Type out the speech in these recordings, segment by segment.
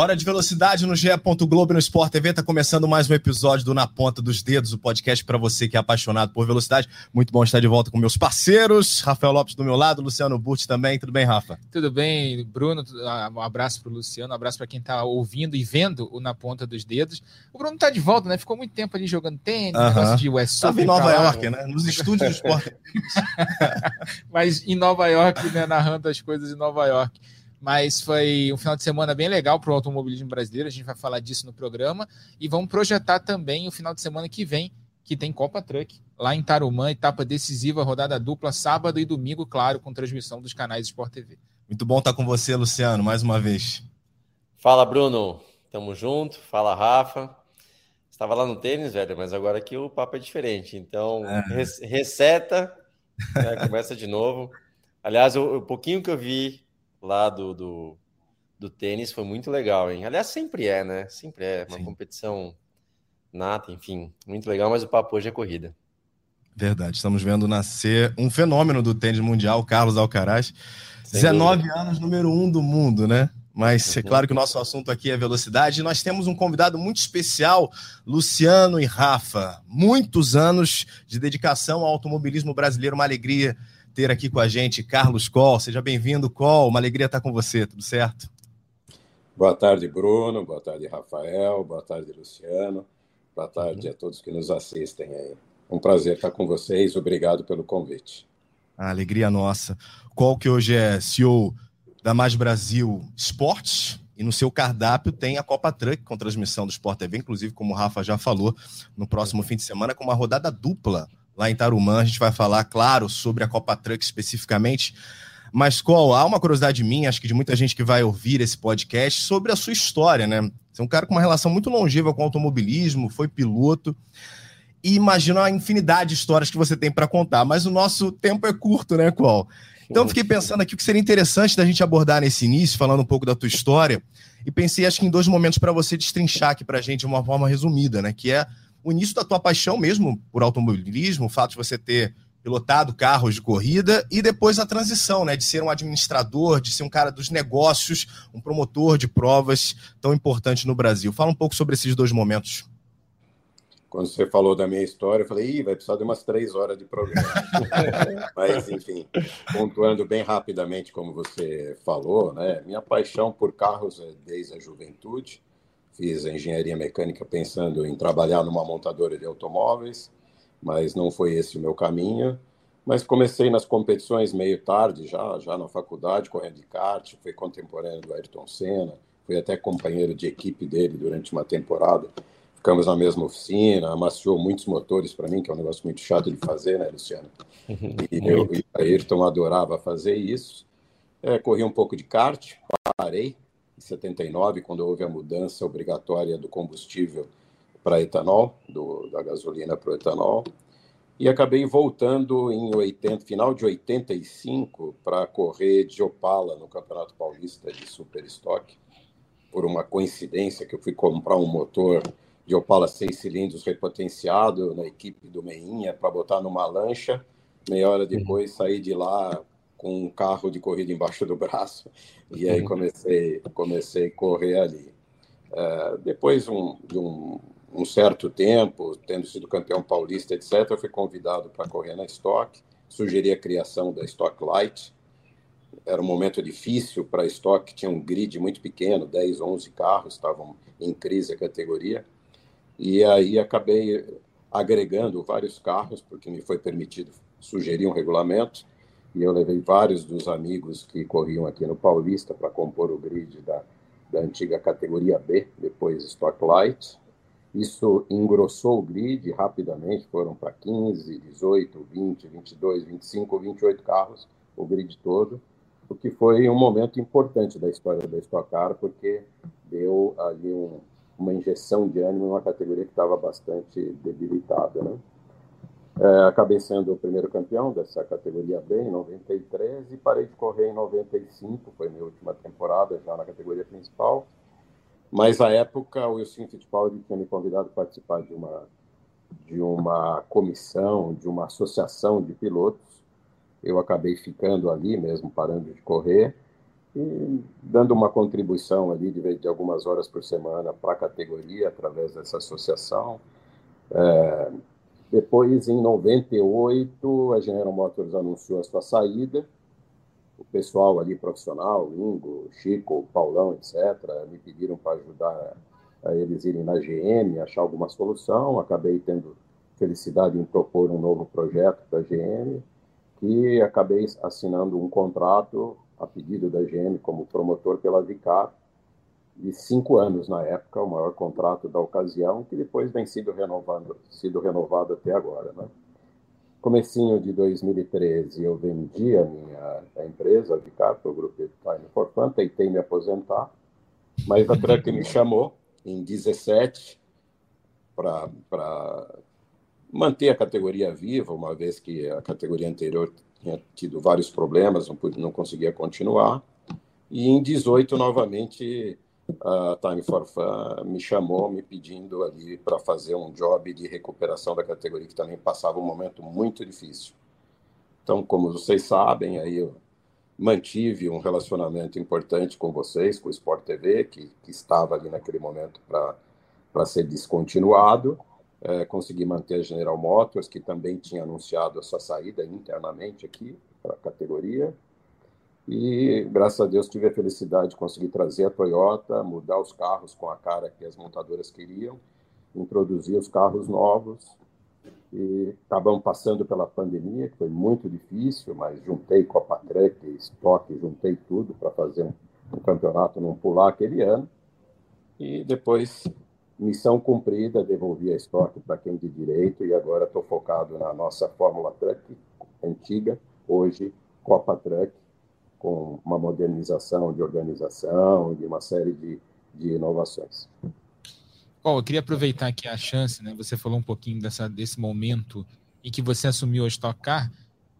Hora de velocidade no GE. Globo no Sport TV. Está começando mais um episódio do Na Ponta dos Dedos, o podcast para você que é apaixonado por velocidade. Muito bom estar de volta com meus parceiros. Rafael Lopes do meu lado, Luciano Burti também. Tudo bem, Rafa? Tudo bem, Bruno. Ah, um abraço para o Luciano, um abraço para quem está ouvindo e vendo o Na Ponta dos Dedos. O Bruno está de volta, né? Ficou muito tempo ali jogando tênis, uh -huh. negócio de West Estava em Nova York, né? Nos estúdios do Sport Mas em Nova York, né? Narrando as coisas em Nova York mas foi um final de semana bem legal para o automobilismo brasileiro. A gente vai falar disso no programa e vamos projetar também o final de semana que vem, que tem Copa Truck lá em Tarumã, etapa decisiva, rodada dupla, sábado e domingo, claro, com transmissão dos canais Sport TV. Muito bom estar com você, Luciano, mais uma vez. Fala, Bruno. Tamo junto. Fala, Rafa. Estava lá no tênis, velho, mas agora aqui o papo é diferente. Então, é. receta, né, começa de novo. Aliás, o, o pouquinho que eu vi lá do, do, do, tênis foi muito legal, hein? Aliás, sempre é, né? Sempre é uma Sim. competição nata, enfim, muito legal, mas o papo hoje é corrida. Verdade, estamos vendo nascer um fenômeno do tênis mundial, Carlos Alcaraz. Sem 19 dúvida. anos, número um do mundo, né? Mas é claro que o nosso assunto aqui é velocidade. E nós temos um convidado muito especial, Luciano e Rafa. Muitos anos de dedicação ao automobilismo brasileiro, uma alegria ter aqui com a gente Carlos Coll. Seja bem-vindo, Coll. Uma alegria estar com você, tudo certo? Boa tarde, Bruno. Boa tarde, Rafael. Boa tarde, Luciano. Boa tarde uhum. a todos que nos assistem aí. Um prazer estar com vocês. Obrigado pelo convite. A alegria nossa. Qual que hoje é CEO da Mais Brasil Esportes e no seu cardápio tem a Copa Truck com transmissão do Sport TV, inclusive como o Rafa já falou, no próximo fim de semana com uma rodada dupla lá em Tarumã. A gente vai falar, claro, sobre a Copa Truck especificamente. Mas qual? Há uma curiosidade minha, acho que de muita gente que vai ouvir esse podcast, sobre a sua história, né? Você é um cara com uma relação muito longeva com o automobilismo, foi piloto. E imagino a infinidade de histórias que você tem para contar, mas o nosso tempo é curto, né, Qual? Então fiquei pensando aqui o que seria interessante da gente abordar nesse início, falando um pouco da tua história, e pensei acho que em dois momentos para você destrinchar aqui para a gente de uma forma resumida, né? Que é o início da tua paixão mesmo por automobilismo, o fato de você ter pilotado carros de corrida e depois a transição, né, de ser um administrador, de ser um cara dos negócios, um promotor de provas tão importante no Brasil. Fala um pouco sobre esses dois momentos. Quando você falou da minha história, eu falei, Ih, vai precisar de umas três horas de programa. Mas, enfim, pontuando bem rapidamente, como você falou, né, minha paixão por carros é desde a juventude. Fiz engenharia mecânica pensando em trabalhar numa montadora de automóveis, mas não foi esse o meu caminho. Mas comecei nas competições meio tarde, já, já na faculdade, correndo de kart, fui contemporâneo do Ayrton Senna, fui até companheiro de equipe dele durante uma temporada. Ficamos na mesma oficina, amaciou muitos motores para mim, que é um negócio muito chato de fazer, né, Luciano? E eu e Ayrton adorava fazer isso. É, corri um pouco de kart, parei, em 79, quando houve a mudança obrigatória do combustível para etanol, do, da gasolina para o etanol, e acabei voltando em 80, final de 85 para correr de Opala no Campeonato Paulista de Super Stock, por uma coincidência que eu fui comprar um motor de Opala seis cilindros repotenciado na equipe do Meinha para botar numa lancha. Meia hora depois saí de lá com um carro de corrida embaixo do braço e aí comecei comecei a correr ali. Uh, depois um, de um, um, certo tempo, tendo sido campeão paulista, etc., eu fui convidado para correr na Stock. Sugeri a criação da Stock Light. Era um momento difícil para a Stock, tinha um grid muito pequeno, 10, 11 carros estavam em crise a categoria. E aí acabei agregando vários carros, porque me foi permitido sugerir um regulamento e eu levei vários dos amigos que corriam aqui no Paulista para compor o grid da, da antiga categoria B, depois Stock Light. Isso engrossou o grid rapidamente, foram para 15, 18, 20, 22, 25, 28 carros, o grid todo, o que foi um momento importante da história da Stock Car, porque deu ali um, uma injeção de ânimo em uma categoria que estava bastante debilitada. Né? É, acabei sendo o primeiro campeão dessa categoria B em 93 e parei de correr em 95, foi minha última temporada já na categoria principal. Mas à época o Wilson Fittipaldi tinha me convidado para participar de uma de uma comissão, de uma associação de pilotos. Eu acabei ficando ali mesmo, parando de correr e dando uma contribuição ali de, de algumas horas por semana para a categoria através dessa associação. É, depois, em 98, a General Motors anunciou a sua saída. O pessoal ali profissional, Ingo, Chico, Paulão, etc., me pediram para ajudar a eles irem na GM, achar alguma solução. Acabei tendo felicidade em propor um novo projeto para a GM, que acabei assinando um contrato a pedido da GM como promotor pela Vicar, de cinco anos na época, o maior contrato da ocasião, que depois vem sido renovado, sido renovado até agora. Né? Comecinho de 2013, eu vendi a minha a empresa, a Vicar, para o grupo Time for Fun, tentei me aposentar, mas a Truck me chamou em 17 para manter a categoria viva, uma vez que a categoria anterior tinha tido vários problemas, não, não conseguia continuar. E em 18, novamente, a Time for Fun me chamou, me pedindo ali para fazer um job de recuperação da categoria, que também passava um momento muito difícil. Então, como vocês sabem, aí eu mantive um relacionamento importante com vocês, com o Sport TV, que, que estava ali naquele momento para ser descontinuado. É, consegui manter a General Motors, que também tinha anunciado a sua saída internamente aqui para a categoria. E, graças a Deus, tive a felicidade de conseguir trazer a Toyota, mudar os carros com a cara que as montadoras queriam, introduzir os carros novos. E acabamos passando pela pandemia, que foi muito difícil, mas juntei Copa Truck, estoque, juntei tudo para fazer um, um campeonato não pular aquele ano. E depois, missão cumprida, devolvi a estoque para quem de direito e agora estou focado na nossa Fórmula Truck antiga, hoje Copa Truck, com uma modernização de organização e uma série de, de inovações. Bom, eu queria aproveitar aqui a chance, né? Você falou um pouquinho dessa, desse momento em que você assumiu a Stock Car,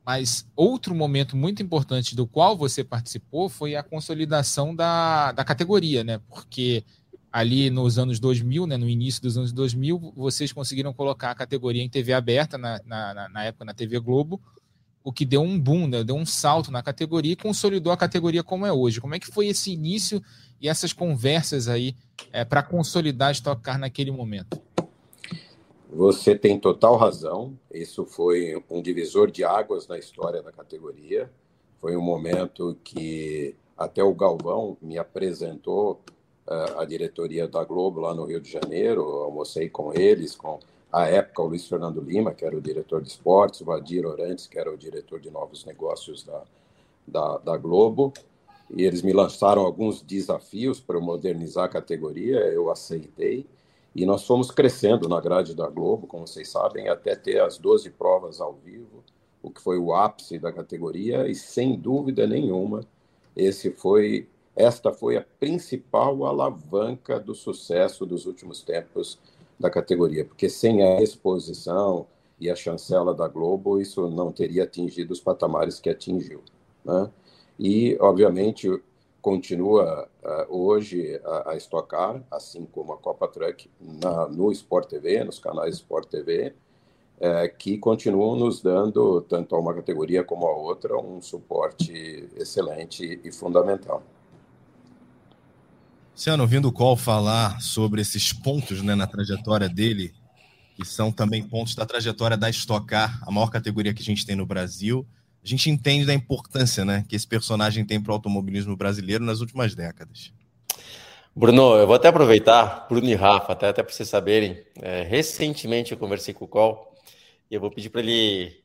mas outro momento muito importante do qual você participou foi a consolidação da, da categoria, né? Porque ali nos anos 2000, né, no início dos anos 2000, vocês conseguiram colocar a categoria em TV aberta, na, na, na época na TV Globo, o que deu um boom, né? deu um salto na categoria e consolidou a categoria como é hoje. Como é que foi esse início e essas conversas aí é, para consolidar a Stock Car naquele momento? Você tem total razão. Isso foi um divisor de águas na história da categoria. Foi um momento que até o Galvão me apresentou uh, a diretoria da Globo lá no Rio de Janeiro. almocei com eles, com à época, o Luiz Fernando Lima, que era o diretor de esportes, o Vadir Orantes, que era o diretor de novos negócios da, da, da Globo, e eles me lançaram alguns desafios para modernizar a categoria, eu aceitei, e nós fomos crescendo na grade da Globo, como vocês sabem, até ter as 12 provas ao vivo, o que foi o ápice da categoria, e sem dúvida nenhuma, esse foi, esta foi a principal alavanca do sucesso dos últimos tempos da categoria, porque sem a exposição e a chancela da Globo, isso não teria atingido os patamares que atingiu. Né? E, obviamente, continua uh, hoje a, a Stock Car, assim como a Copa Truck, na, no Sport TV, nos canais Sport TV, é, que continuam nos dando, tanto a uma categoria como a outra, um suporte excelente e fundamental. Luciano, ouvindo o Col falar sobre esses pontos né, na trajetória dele, que são também pontos da trajetória da Stock Car, a maior categoria que a gente tem no Brasil, a gente entende da importância né, que esse personagem tem para o automobilismo brasileiro nas últimas décadas. Bruno, eu vou até aproveitar, Bruno e Rafa, até, até para vocês saberem, é, recentemente eu conversei com o Col e eu vou pedir para ele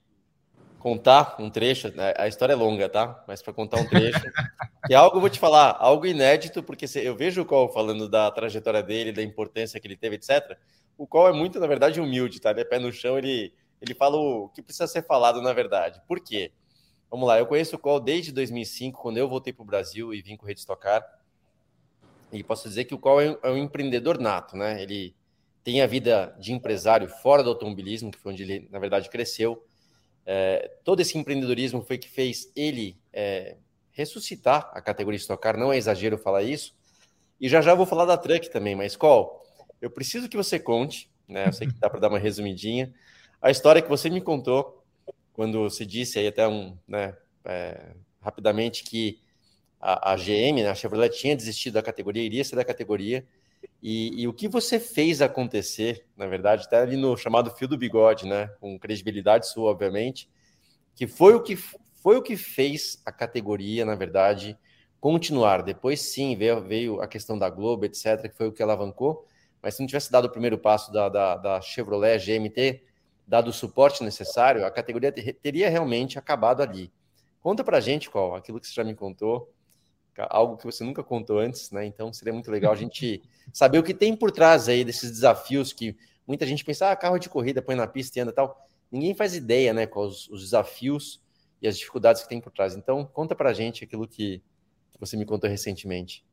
contar um trecho, né? a história é longa, tá? Mas para contar um trecho, que é algo, vou te falar, algo inédito, porque eu vejo o Cole falando da trajetória dele, da importância que ele teve, etc. O Cole é muito, na verdade, humilde, tá? Ele é pé no chão, ele, ele fala o que precisa ser falado, na verdade. Por quê? Vamos lá, eu conheço o Cole desde 2005, quando eu voltei para o Brasil e vim com o Rede Stock Car. E posso dizer que o Cole é é um empreendedor nato, né? Ele tem a vida de empresário fora do automobilismo, que foi onde ele, na verdade, cresceu. É, todo esse empreendedorismo foi que fez ele é, ressuscitar a categoria Stock Car, não é exagero falar isso. E já já vou falar da Truck também, mas qual? Eu preciso que você conte, né? Eu sei que dá para dar uma resumidinha, a história que você me contou quando você disse aí até um, né, é, rapidamente que a, a GM, né, a Chevrolet tinha desistido da categoria, iria ser da categoria, e, e, o que você fez acontecer, na verdade, até ali no chamado fio do bigode, né, com credibilidade sua, obviamente, que foi o que foi o que fez a categoria, na verdade, continuar. Depois, sim, veio, veio a questão da Globo, etc., que foi o que alavancou. Mas se não tivesse dado o primeiro passo da, da, da Chevrolet GMT, dado o suporte necessário, a categoria teria realmente acabado ali. Conta pra gente qual, aquilo que você já me contou, algo que você nunca contou antes, né? Então seria muito legal a gente saber o que tem por trás aí desses desafios que muita gente pensa, ah, carro de corrida, põe na pista e anda tal. Ninguém faz ideia, né, quais os desafios e as dificuldades que tem por trás. Então, conta pra gente aquilo que você me contou recentemente.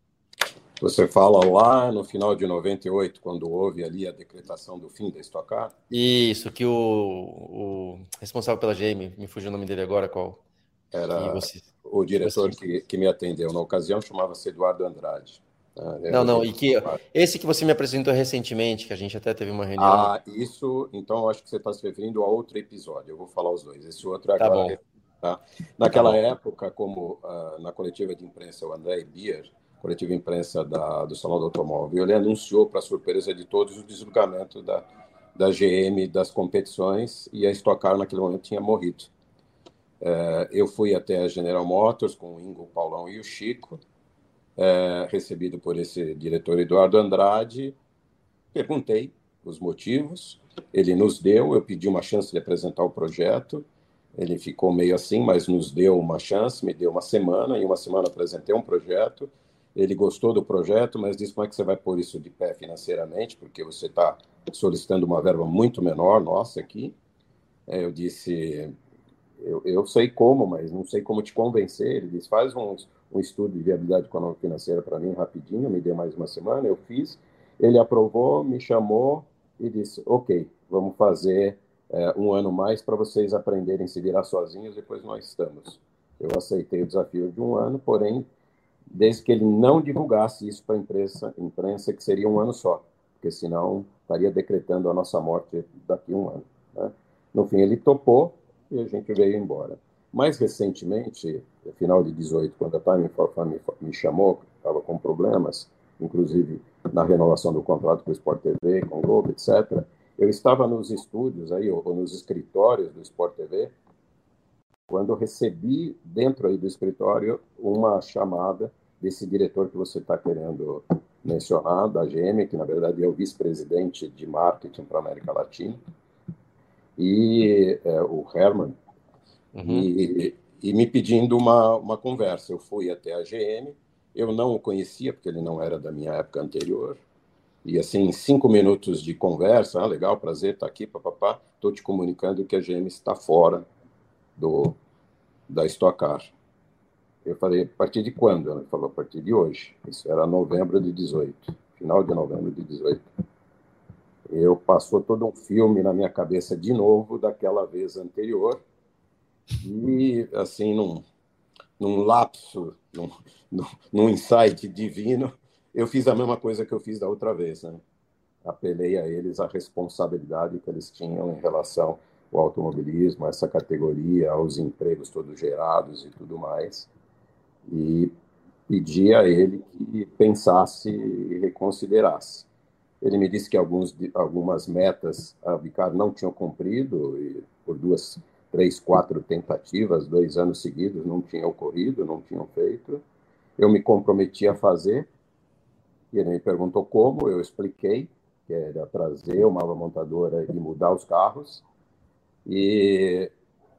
Você fala lá no final de 98, quando houve ali a decretação do fim da Stock Car? Isso, que o, o responsável pela GM, me fugiu o nome dele agora, qual? Era você, o diretor que, que me atendeu na ocasião, chamava-se Eduardo Andrade. Né? Não, não, e que esse que você me apresentou recentemente, que a gente até teve uma reunião. Ah, isso, então acho que você está se referindo a outro episódio. Eu vou falar os dois. Esse outro é tá agora. Bom. Tá? Naquela tá época, como uh, na coletiva de imprensa, o André Bier, coletiva de imprensa da, do Salão do Automóvel, ele anunciou, para surpresa de todos, o desligamento da, da GM das competições e a Stock Car naquele momento tinha morrido. Uh, eu fui até a General Motors com o Ingo, o Paulão e o Chico, uh, recebido por esse diretor Eduardo Andrade, perguntei os motivos, ele nos deu, eu pedi uma chance de apresentar o projeto, ele ficou meio assim, mas nos deu uma chance, me deu uma semana, e uma semana apresentei um projeto. Ele gostou do projeto, mas disse: como é que você vai pôr isso de pé financeiramente? Porque você está solicitando uma verba muito menor, nossa, aqui. É, eu disse: eu, eu sei como, mas não sei como te convencer. Ele disse: faz um, um estudo de viabilidade econômica financeira para mim rapidinho, me deu mais uma semana, eu fiz. Ele aprovou, me chamou e disse: ok, vamos fazer é, um ano mais para vocês aprenderem a se virar sozinhos, depois nós estamos. Eu aceitei o desafio de um ano, porém, desde que ele não divulgasse isso para a imprensa, imprensa, que seria um ano só, porque senão estaria decretando a nossa morte daqui a um ano. Né? No fim, ele topou e a gente veio embora. Mais recentemente, no final de 18, quando a Time for Fun me, me chamou, estava com problemas, inclusive na renovação do contrato com o Sport TV, com o Globo, etc., eu estava nos estúdios aí, ou nos escritórios do Sport TV, quando recebi dentro aí do escritório uma chamada desse diretor que você está querendo mencionar, da GM, que na verdade é o vice-presidente de marketing para a América Latina, e é, o Herman, uhum. e, e, me pedindo uma, uma conversa. Eu fui até a GM, eu não o conhecia, porque ele não era da minha época anterior, e assim, cinco minutos de conversa, ah, legal, prazer, tá aqui, papapá, estou te comunicando que a GM está fora do, da Stock Car. Eu falei, a partir de quando? Ele falou, a partir de hoje. Isso era novembro de 18, final de novembro de 18. Eu passou todo um filme na minha cabeça de novo daquela vez anterior e assim num, num lapso, num, num, insight divino, eu fiz a mesma coisa que eu fiz da outra vez, né? Apelei a eles a responsabilidade que eles tinham em relação ao automobilismo, essa categoria, aos empregos todos gerados e tudo mais. E pedi a ele que pensasse e reconsiderasse. Ele me disse que alguns, algumas metas a Vicar não tinham cumprido, e por duas, três, quatro tentativas, dois anos seguidos, não tinha ocorrido, não tinham feito. Eu me comprometi a fazer, e ele me perguntou como, eu expliquei que era trazer uma montadora e mudar os carros. E,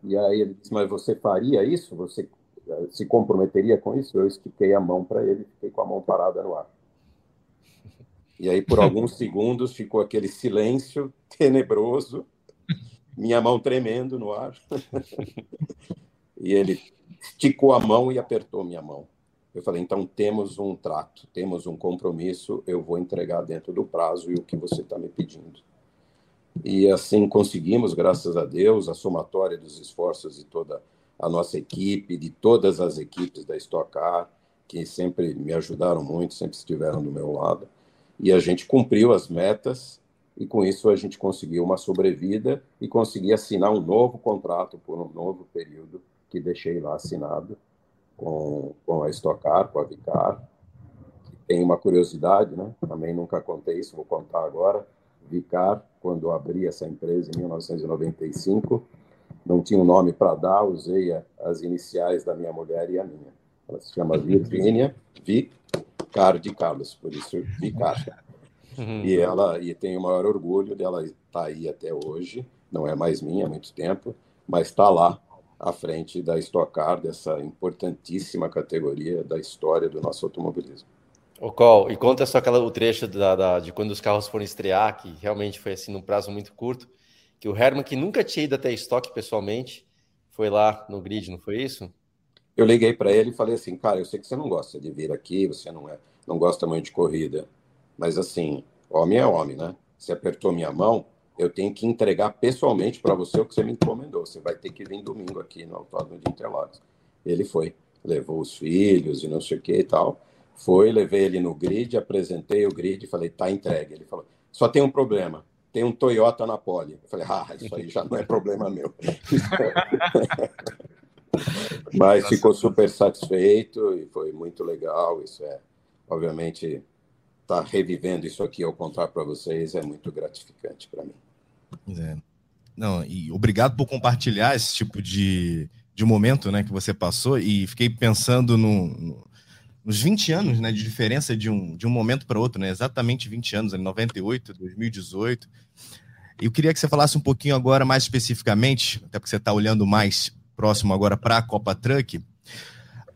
e aí ele disse, mas você faria isso? Você eh, se comprometeria com isso? Eu estiquei a mão para ele, fiquei com a mão parada no ar. E aí, por alguns segundos, ficou aquele silêncio tenebroso, minha mão tremendo no ar. e ele esticou a mão e apertou minha mão. Eu falei, então temos um trato, temos um compromisso, eu vou entregar dentro do prazo e o que você está me pedindo. E assim conseguimos, graças a Deus, a somatória dos esforços de toda a nossa equipe, de todas as equipes da Stock Car, que sempre me ajudaram muito, sempre estiveram do meu lado. E a gente cumpriu as metas e com isso a gente conseguiu uma sobrevida e consegui assinar um novo contrato por um novo período que deixei lá assinado com, com a Stock Car, com a Vicar. Tem uma curiosidade, né? Também nunca contei isso, vou contar agora. Vicar, quando abri essa empresa em 1995, não tinha um nome para dar, usei as iniciais da minha mulher e a minha. Ela se chama Virgínia Vicar de Carlos, por isso Vicar. Uhum. E ela e tenho o maior orgulho dela estar tá aí até hoje. Não é mais minha há muito tempo, mas está lá à frente da Stock Car, dessa importantíssima categoria da história do nosso automobilismo. O Col, e conta só aquela, o trecho da, da, de quando os carros foram estrear, que realmente foi assim num prazo muito curto, que o Herman, que nunca tinha ido até a estoque pessoalmente, foi lá no grid, não foi isso? Eu liguei para ele e falei assim, cara, eu sei que você não gosta de vir aqui, você não é, não gosta muito de corrida, mas assim, homem é homem, né? Você apertou minha mão, eu tenho que entregar pessoalmente para você o que você me encomendou. Você vai ter que vir domingo aqui no Autódromo de Interlagos. Ele foi, levou os filhos e não sei o que e tal. Foi, levei ele no grid, apresentei o grid e falei, tá entregue. Ele falou, só tem um problema, tem um Toyota na pole. Eu falei, ah, isso aí já não é problema meu. Mas ficou super satisfeito e foi muito legal. Isso é, obviamente, estar tá revivendo isso aqui ao contar para vocês é muito gratificante para mim. É. Não, e obrigado por compartilhar esse tipo de, de momento né, que você passou e fiquei pensando no, no, nos 20 anos né, de diferença de um, de um momento para outro, né, exatamente 20 anos, em 98, 2018. Eu queria que você falasse um pouquinho agora mais especificamente, até porque você está olhando mais próximo agora para a Copa Truck.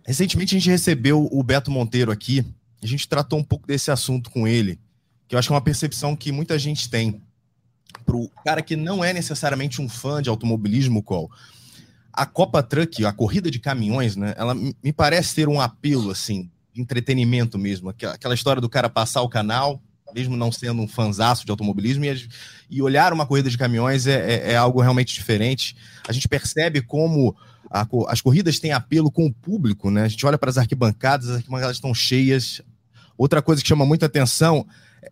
Recentemente a gente recebeu o Beto Monteiro aqui a gente tratou um pouco desse assunto com ele, que eu acho que é uma percepção que muita gente tem. Para o cara que não é necessariamente um fã de automobilismo, qual a Copa Truck, a corrida de caminhões, né? Ela me parece ter um apelo assim, entretenimento mesmo, aquela história do cara passar o canal, mesmo não sendo um fanzaço de automobilismo, e, e olhar uma corrida de caminhões é, é, é algo realmente diferente. A gente percebe como a, as corridas têm apelo com o público, né? A gente olha para as arquibancadas, as arquibancadas estão cheias, Outra coisa que chama muita atenção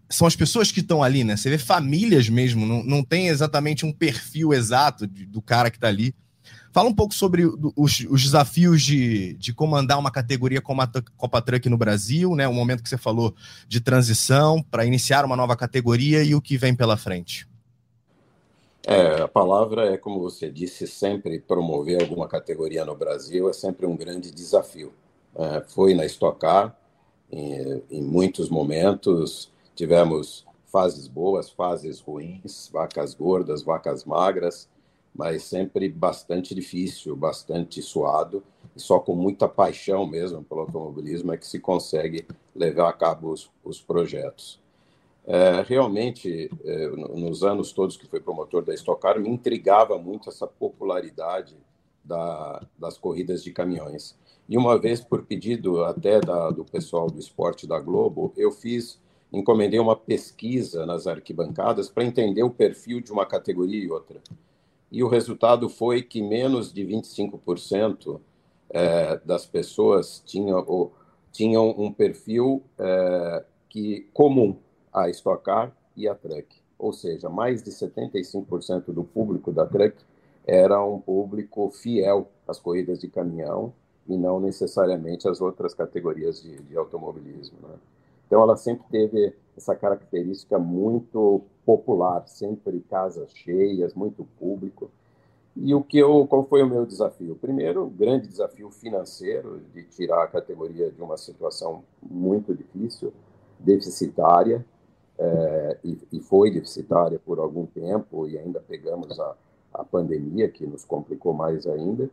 são as pessoas que estão ali, né? Você vê famílias mesmo, não, não tem exatamente um perfil exato de, do cara que está ali. Fala um pouco sobre os, os, desafios de, de comandar uma categoria como a Copa Truck no Brasil, né? O momento que você falou de transição para iniciar uma nova categoria e o que vem pela frente. É, a palavra é, como você disse, sempre promover alguma categoria no Brasil é sempre um grande desafio. É, foi na Stock Car, em, em muitos momentos. Tivemos fases boas, fases ruins, vacas gordas, vacas magras, mas sempre bastante difícil, bastante suado, e só com muita paixão mesmo pelo automobilismo é que se consegue levar a cabo os, os projetos. É, realmente, é, nos anos todos que fui promotor da Stock Car, me intrigava muito essa popularidade da, das corridas de caminhões. E uma vez, por pedido até da, do pessoal do esporte da Globo, eu fiz, encomendei uma pesquisa nas arquibancadas para entender o perfil de uma categoria e outra. E o resultado foi que menos de 25% é, das pessoas tinham, tinham um perfil é, que comum a Stock Car e a Truck. Ou seja, mais de 75% do público da Truck era um público fiel às corridas de caminhão e não necessariamente as outras categorias de, de automobilismo. Né? Então, ela sempre teve essa característica muito popular, sempre casas cheias, muito público. E o que eu, qual foi o meu desafio? Primeiro, grande desafio financeiro de tirar a categoria de uma situação muito difícil, deficitária, é, e, e, foi deficitária por algum tempo e ainda pegamos a, a pandemia que nos complicou mais ainda.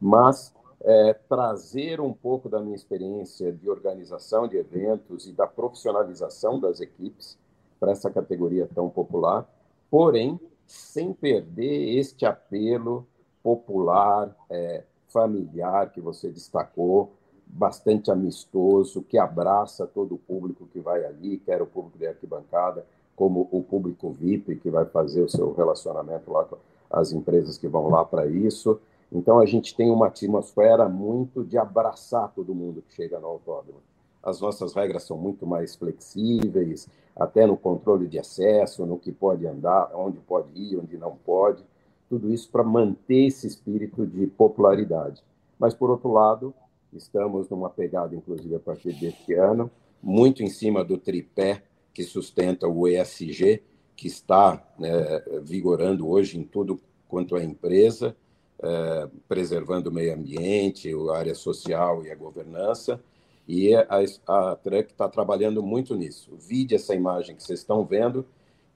Mas é, trazer um pouco da minha experiência de organização de eventos e da profissionalização das equipes para essa categoria tão popular, porém sem perder este apelo popular, é, familiar que você destacou, bastante amistoso, que abraça todo o público que vai ali, quer o público de arquibancada, como o público VIP que vai fazer o seu relacionamento lá com as empresas que vão lá para isso. Então a gente tem uma atmosfera muito de abraçar todo mundo que chega no autódromo. As nossas regras são muito mais flexíveis, até no controle de acesso, no que pode andar, onde pode ir, onde não pode. Tudo isso para manter esse espírito de popularidade. Mas, por outro lado, estamos numa pegada, inclusive a partir deste ano, muito em cima do tripé que sustenta o ESG, que está né, vigorando hoje em tudo quanto é empresa, é, preservando o meio ambiente, a área social e a governança. E a, a Truck está trabalhando muito nisso. Vide essa imagem que vocês estão vendo,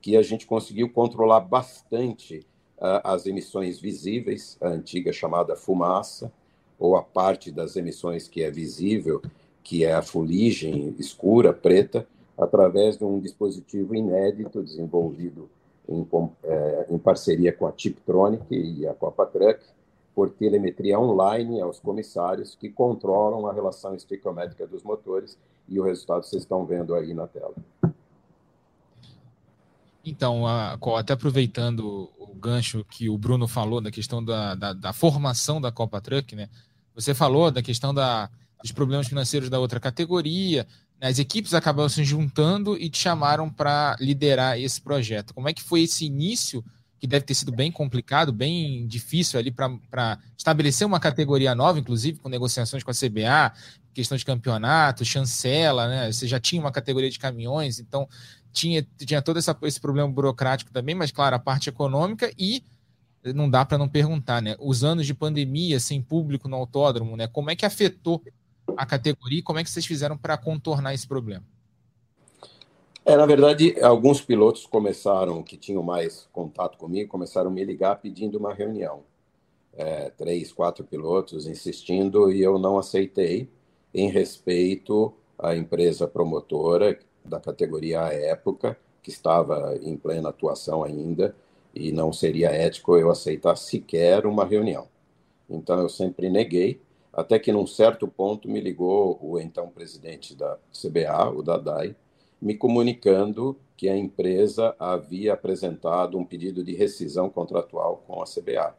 que a gente conseguiu controlar bastante uh, as emissões visíveis, a antiga chamada fumaça, ou a parte das emissões que é visível, que é a fuligem escura, preta, através de um dispositivo inédito desenvolvido em, é, em parceria com a Tiptronic e a Copatruck, por telemetria online aos comissários que controlam a relação estequiométrica dos motores e o resultado vocês estão vendo aí na tela. Então, a, até aproveitando o gancho que o Bruno falou da questão da, da, da formação da Copa Truck, né? Você falou da questão da, dos problemas financeiros da outra categoria, as equipes acabaram se juntando e te chamaram para liderar esse projeto. Como é que foi esse início, que deve ter sido bem complicado, bem difícil ali para estabelecer uma categoria nova, inclusive com negociações com a CBA, questão de campeonato, chancela, né? Você já tinha uma categoria de caminhões, então tinha, tinha todo essa, esse problema burocrático também, mas claro, a parte econômica e não dá para não perguntar, né? Os anos de pandemia sem público no autódromo, né? Como é que afetou a categoria e como é que vocês fizeram para contornar esse problema? É, na verdade, alguns pilotos começaram, que tinham mais contato comigo, começaram a me ligar pedindo uma reunião. É, três, quatro pilotos insistindo e eu não aceitei, em respeito à empresa promotora da categoria à época, que estava em plena atuação ainda, e não seria ético eu aceitar sequer uma reunião. Então eu sempre neguei, até que num certo ponto me ligou o então presidente da CBA, o Dadai, me comunicando que a empresa havia apresentado um pedido de rescisão contratual com a CBA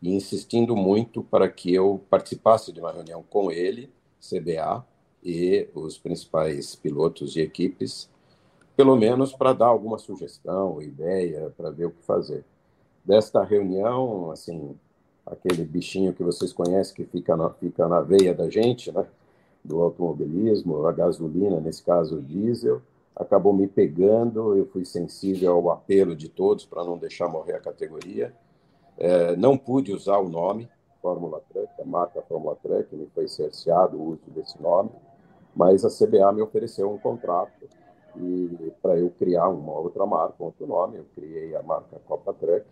e insistindo muito para que eu participasse de uma reunião com ele, CBA e os principais pilotos e equipes, pelo menos para dar alguma sugestão, ideia, para ver o que fazer. Desta reunião, assim, aquele bichinho que vocês conhecem que fica na, fica na veia da gente, né? do automobilismo, a gasolina, nesse caso o diesel, acabou me pegando, eu fui sensível ao apelo de todos para não deixar morrer a categoria. É, não pude usar o nome Fórmula Truck, a marca Fórmula Truck, me foi cerceado o uso desse nome, mas a CBA me ofereceu um contrato e para eu criar uma outra marca, outro nome, eu criei a marca Copa Truck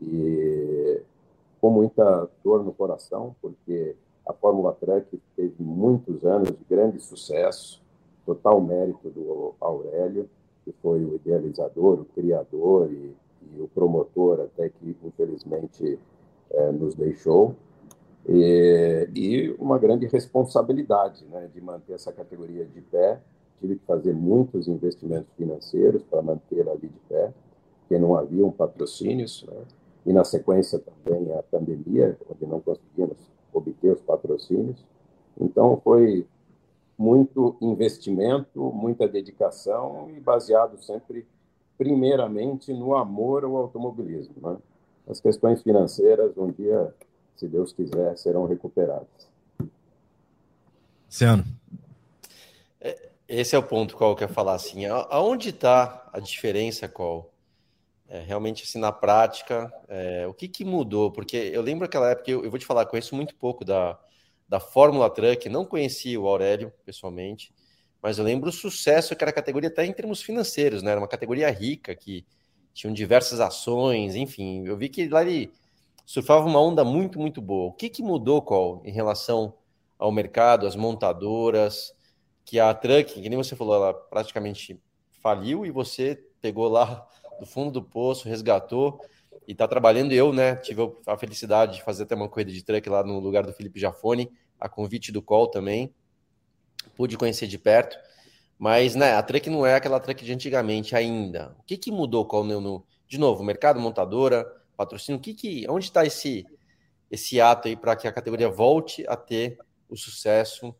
e com muita dor no coração, porque a Fórmula Truck teve muitos anos de grande sucesso, total mérito do Aurélio, que foi o idealizador, o criador e, e o promotor, até que infelizmente é, nos deixou. E, e, uma grande responsabilidade né, de manter essa categoria de pé. Tive que fazer muitos investimentos financeiros para mantê-la ali de pé, porque não haviam patrocínios. Né? E na sequência também a pandemia, onde não conseguimos obter os patrocínios. Então foi muito investimento, muita dedicação e baseado sempre primeiramente no amor ao automobilismo. Né? As questões financeiras um dia, se Deus quiser, serão recuperadas. Luciano. É, esse é o ponto qual eu quero falar assim. Aonde está a diferença, qual? É, realmente, assim, na prática, é, o que, que mudou? Porque eu lembro aquela época, eu, eu vou te falar, conheço muito pouco da, da Fórmula Truck, não conheci o Aurélio pessoalmente, mas eu lembro o sucesso que era a categoria até em termos financeiros, né? Era uma categoria rica, que tinham diversas ações, enfim. Eu vi que lá ele surfava uma onda muito, muito boa. O que, que mudou, qual em relação ao mercado, às montadoras, que a Truck, que nem você falou, ela praticamente faliu e você pegou lá do fundo do poço, resgatou. e está trabalhando. Eu, né, tive a felicidade de fazer até uma corrida de truck lá no lugar do Felipe Jafone, a convite do Col também. Pude conhecer de perto. Mas, né, a truck não é aquela truck de antigamente ainda. O que, que mudou, Col, no, no, de novo, mercado, montadora, patrocínio? O que que, onde está esse, esse ato aí para que a categoria volte a ter o sucesso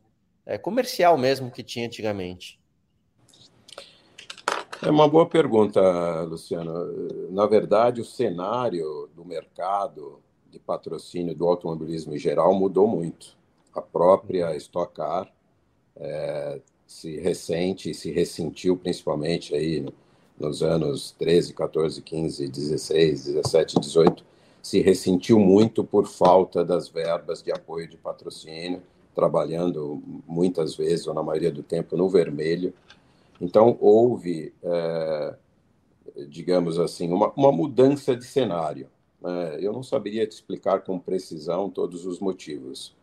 é, comercial mesmo que tinha antigamente? É uma boa pergunta, Luciano. Na verdade, o cenário do mercado de patrocínio do automobilismo em geral mudou muito. A própria Stock Car é, se ressente e se ressentiu principalmente aí nos anos 13, 14, 15, 16, 17, 18, se ressentiu muito por falta das verbas de apoio de patrocínio, trabalhando muitas vezes, ou na maioria do tempo, no vermelho. Então, houve, é, digamos assim, uma, uma, mudança de cenário. Né? Eu não saberia te explicar com precisão todos os motivos,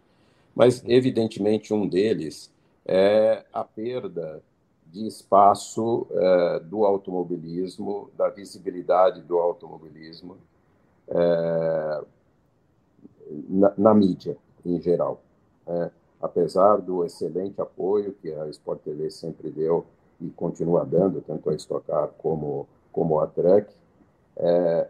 mas, evidentemente, um deles é a perda de espaço é, do automobilismo, da visibilidade do automobilismo é, na, na, mídia em geral. É, apesar do excelente apoio que a Sport TV sempre deu e continua dando, tanto a Stock Car como, como a Truck, é,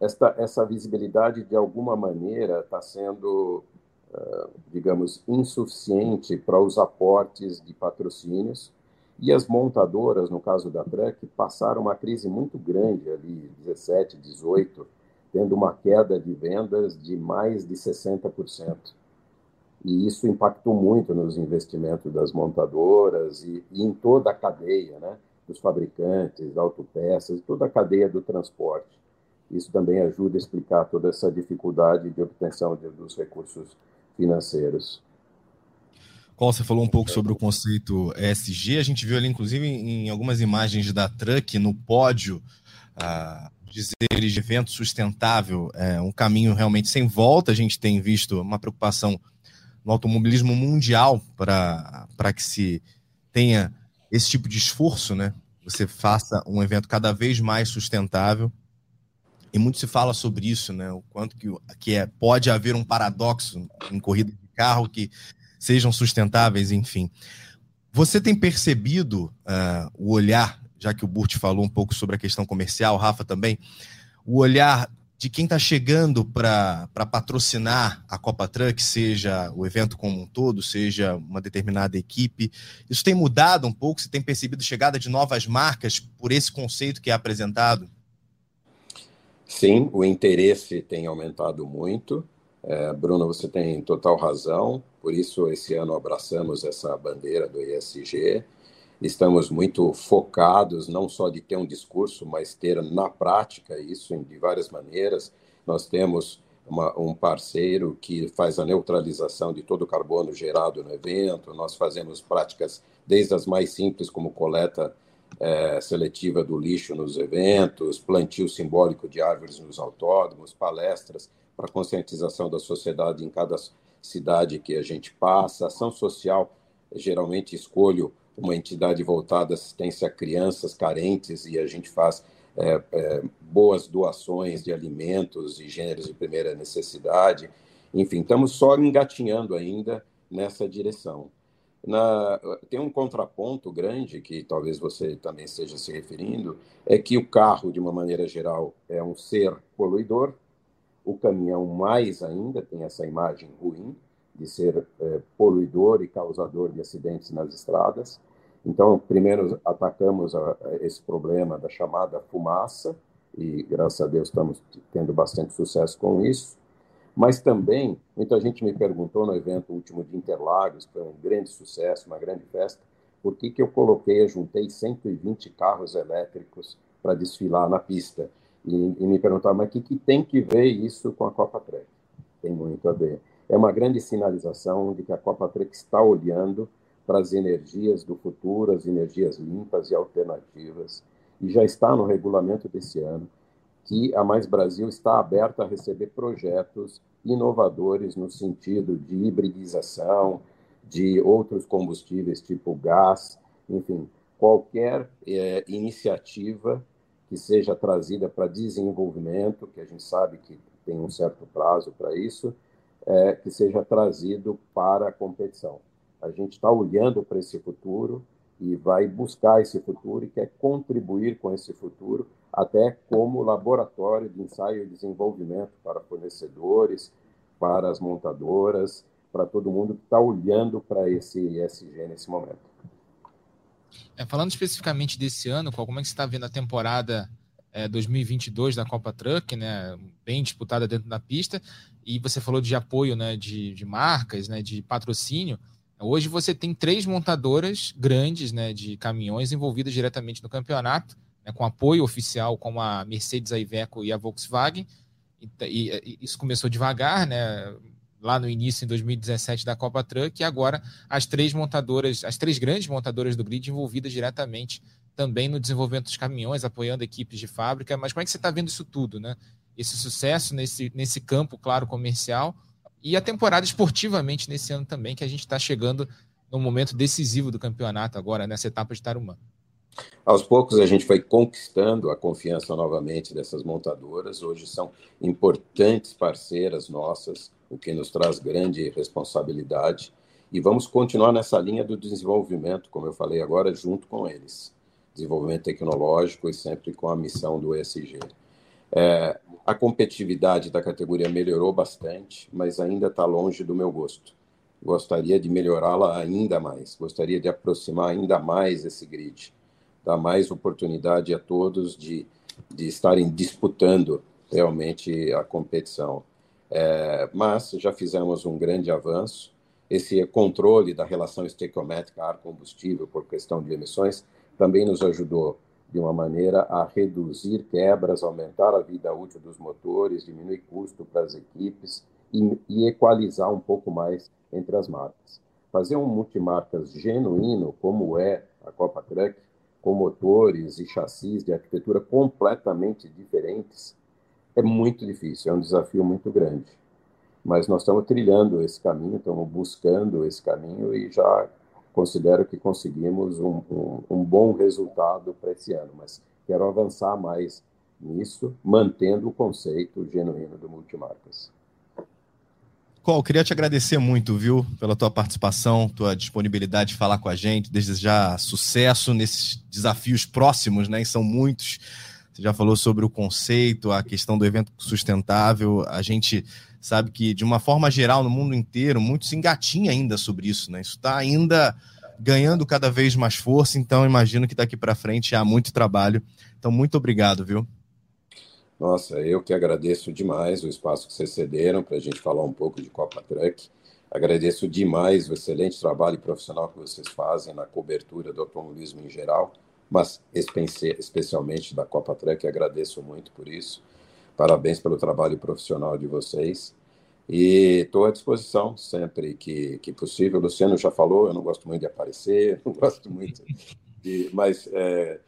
esta, essa visibilidade, de alguma maneira, está sendo, uh, digamos, insuficiente para os aportes de patrocínios e as montadoras, no caso da Truck, passaram uma crise muito grande ali, 17, 18, tendo uma queda de vendas de mais de 60%. E isso impactou muito nos investimentos das montadoras e, e em toda a cadeia, né? dos fabricantes, autopeças, toda a cadeia do transporte. Isso também ajuda a explicar toda essa dificuldade de obtenção de, dos recursos financeiros. Você falou um pouco sobre o conceito ESG, a gente viu ali, inclusive, em algumas imagens da Truck no pódio, ah, dizeres de evento sustentável, é um caminho realmente sem volta. A gente tem visto uma preocupação no automobilismo mundial para que se tenha esse tipo de esforço, né? Você faça um evento cada vez mais sustentável. E muito se fala sobre isso, né? O quanto que, que é, pode haver um paradoxo em corrida de carro que sejam sustentáveis, enfim. Você tem percebido uh, o olhar, já que o Burt falou um pouco sobre a questão comercial, Rafa também, o olhar de quem está chegando para patrocinar a Copa Truck, seja o evento como um todo, seja uma determinada equipe. Isso tem mudado um pouco? Você tem percebido chegada de novas marcas por esse conceito que é apresentado? Sim, o interesse tem aumentado muito. É, Bruno, você tem total razão. Por isso, esse ano abraçamos essa bandeira do ESG. Estamos muito focados, não só de ter um discurso, mas ter na prática isso de várias maneiras. Nós temos uma, um parceiro que faz a neutralização de todo o carbono gerado no evento. Nós fazemos práticas desde as mais simples, como coleta é, seletiva do lixo nos eventos, plantio simbólico de árvores nos autódromos, palestras para conscientização da sociedade em cada cidade que a gente passa, ação social, geralmente escolho uma entidade voltada à assistência a crianças carentes e a gente faz é, é, boas doações de alimentos e gêneros de primeira necessidade. Enfim, estamos só engatinhando ainda nessa direção. Na, tem um contraponto grande que talvez você também esteja se referindo, é que o carro, de uma maneira geral, é um ser poluidor, o caminhão mais ainda tem essa imagem ruim de ser é, poluidor e causador de acidentes nas estradas. Então, primeiro atacamos a, a esse problema da chamada fumaça, e graças a Deus estamos tendo bastante sucesso com isso. Mas também, muita gente me perguntou no evento último de Interlagos, que foi um grande sucesso, uma grande festa, por que, que eu coloquei, juntei 120 carros elétricos para desfilar na pista. E, e me perguntaram, mas o que, que tem que ver isso com a Copa Trek? Tem muito a ver. É uma grande sinalização de que a Copa Trek está olhando para as energias do futuro, as energias limpas e alternativas, e já está no regulamento desse ano que a Mais Brasil está aberta a receber projetos inovadores no sentido de hibridização, de outros combustíveis tipo gás, enfim, qualquer é, iniciativa que seja trazida para desenvolvimento, que a gente sabe que tem um certo prazo para isso, é, que seja trazido para a competição. A gente está olhando para esse futuro e vai buscar esse futuro e quer contribuir com esse futuro, até como laboratório de ensaio e desenvolvimento para fornecedores, para as montadoras, para todo mundo que está olhando para esse ESG nesse momento. É, falando especificamente desse ano, como é que você está vendo a temporada é, 2022 da Copa Truck, né, bem disputada dentro da pista, e você falou de apoio né, de, de marcas, né, de patrocínio. Hoje você tem três montadoras grandes né, de caminhões envolvidas diretamente no campeonato, né, com apoio oficial, como a Mercedes, a Iveco e a Volkswagen. E, e, isso começou devagar, né, lá no início, em 2017, da Copa Truck, e agora as três montadoras, as três grandes montadoras do grid envolvidas diretamente também no desenvolvimento dos caminhões, apoiando equipes de fábrica. Mas como é que você está vendo isso tudo, né? Esse sucesso nesse, nesse campo, claro, comercial, e a temporada esportivamente nesse ano também, que a gente está chegando no momento decisivo do campeonato agora, nessa etapa de Tarumã. Aos poucos a gente foi conquistando a confiança novamente dessas montadoras. Hoje são importantes parceiras nossas, o que nos traz grande responsabilidade. E vamos continuar nessa linha do desenvolvimento, como eu falei agora, junto com eles. Desenvolvimento tecnológico e sempre com a missão do ESG. É, a competitividade da categoria melhorou bastante, mas ainda está longe do meu gosto. Gostaria de melhorá-la ainda mais, gostaria de aproximar ainda mais esse grid, dar mais oportunidade a todos de, de estarem disputando realmente a competição. É, mas já fizemos um grande avanço. Esse controle da relação estequiométrica ar-combustível por questão de emissões também nos ajudou de uma maneira a reduzir quebras, aumentar a vida útil dos motores, diminuir custo para as equipes e, e equalizar um pouco mais entre as marcas. Fazer um multimarcas genuíno, como é a Copa Truck, com motores e chassis de arquitetura completamente diferentes, é muito difícil, é um desafio muito grande. Mas nós estamos trilhando esse caminho, estamos buscando esse caminho e já considero que conseguimos um, um, um bom resultado para esse ano, mas quero avançar mais nisso, mantendo o conceito genuíno do multimarcas. Col, queria te agradecer muito, viu, pela tua participação, tua disponibilidade de falar com a gente. Desde já, sucesso nesses desafios próximos, né? E são muitos. Você já falou sobre o conceito, a questão do evento sustentável. A gente sabe que, de uma forma geral, no mundo inteiro, muito se engatinha ainda sobre isso, né? Isso está ainda ganhando cada vez mais força, então imagino que daqui para frente há muito trabalho. Então, muito obrigado, viu? Nossa, eu que agradeço demais o espaço que vocês cederam para a gente falar um pouco de Copa Truck. Agradeço demais o excelente trabalho profissional que vocês fazem na cobertura do automobilismo em geral, mas especialmente da Copa Truck. Agradeço muito por isso. Parabéns pelo trabalho profissional de vocês. E estou à disposição sempre que, que possível. O Luciano já falou, eu não gosto muito de aparecer, não gosto muito de. Mas, é,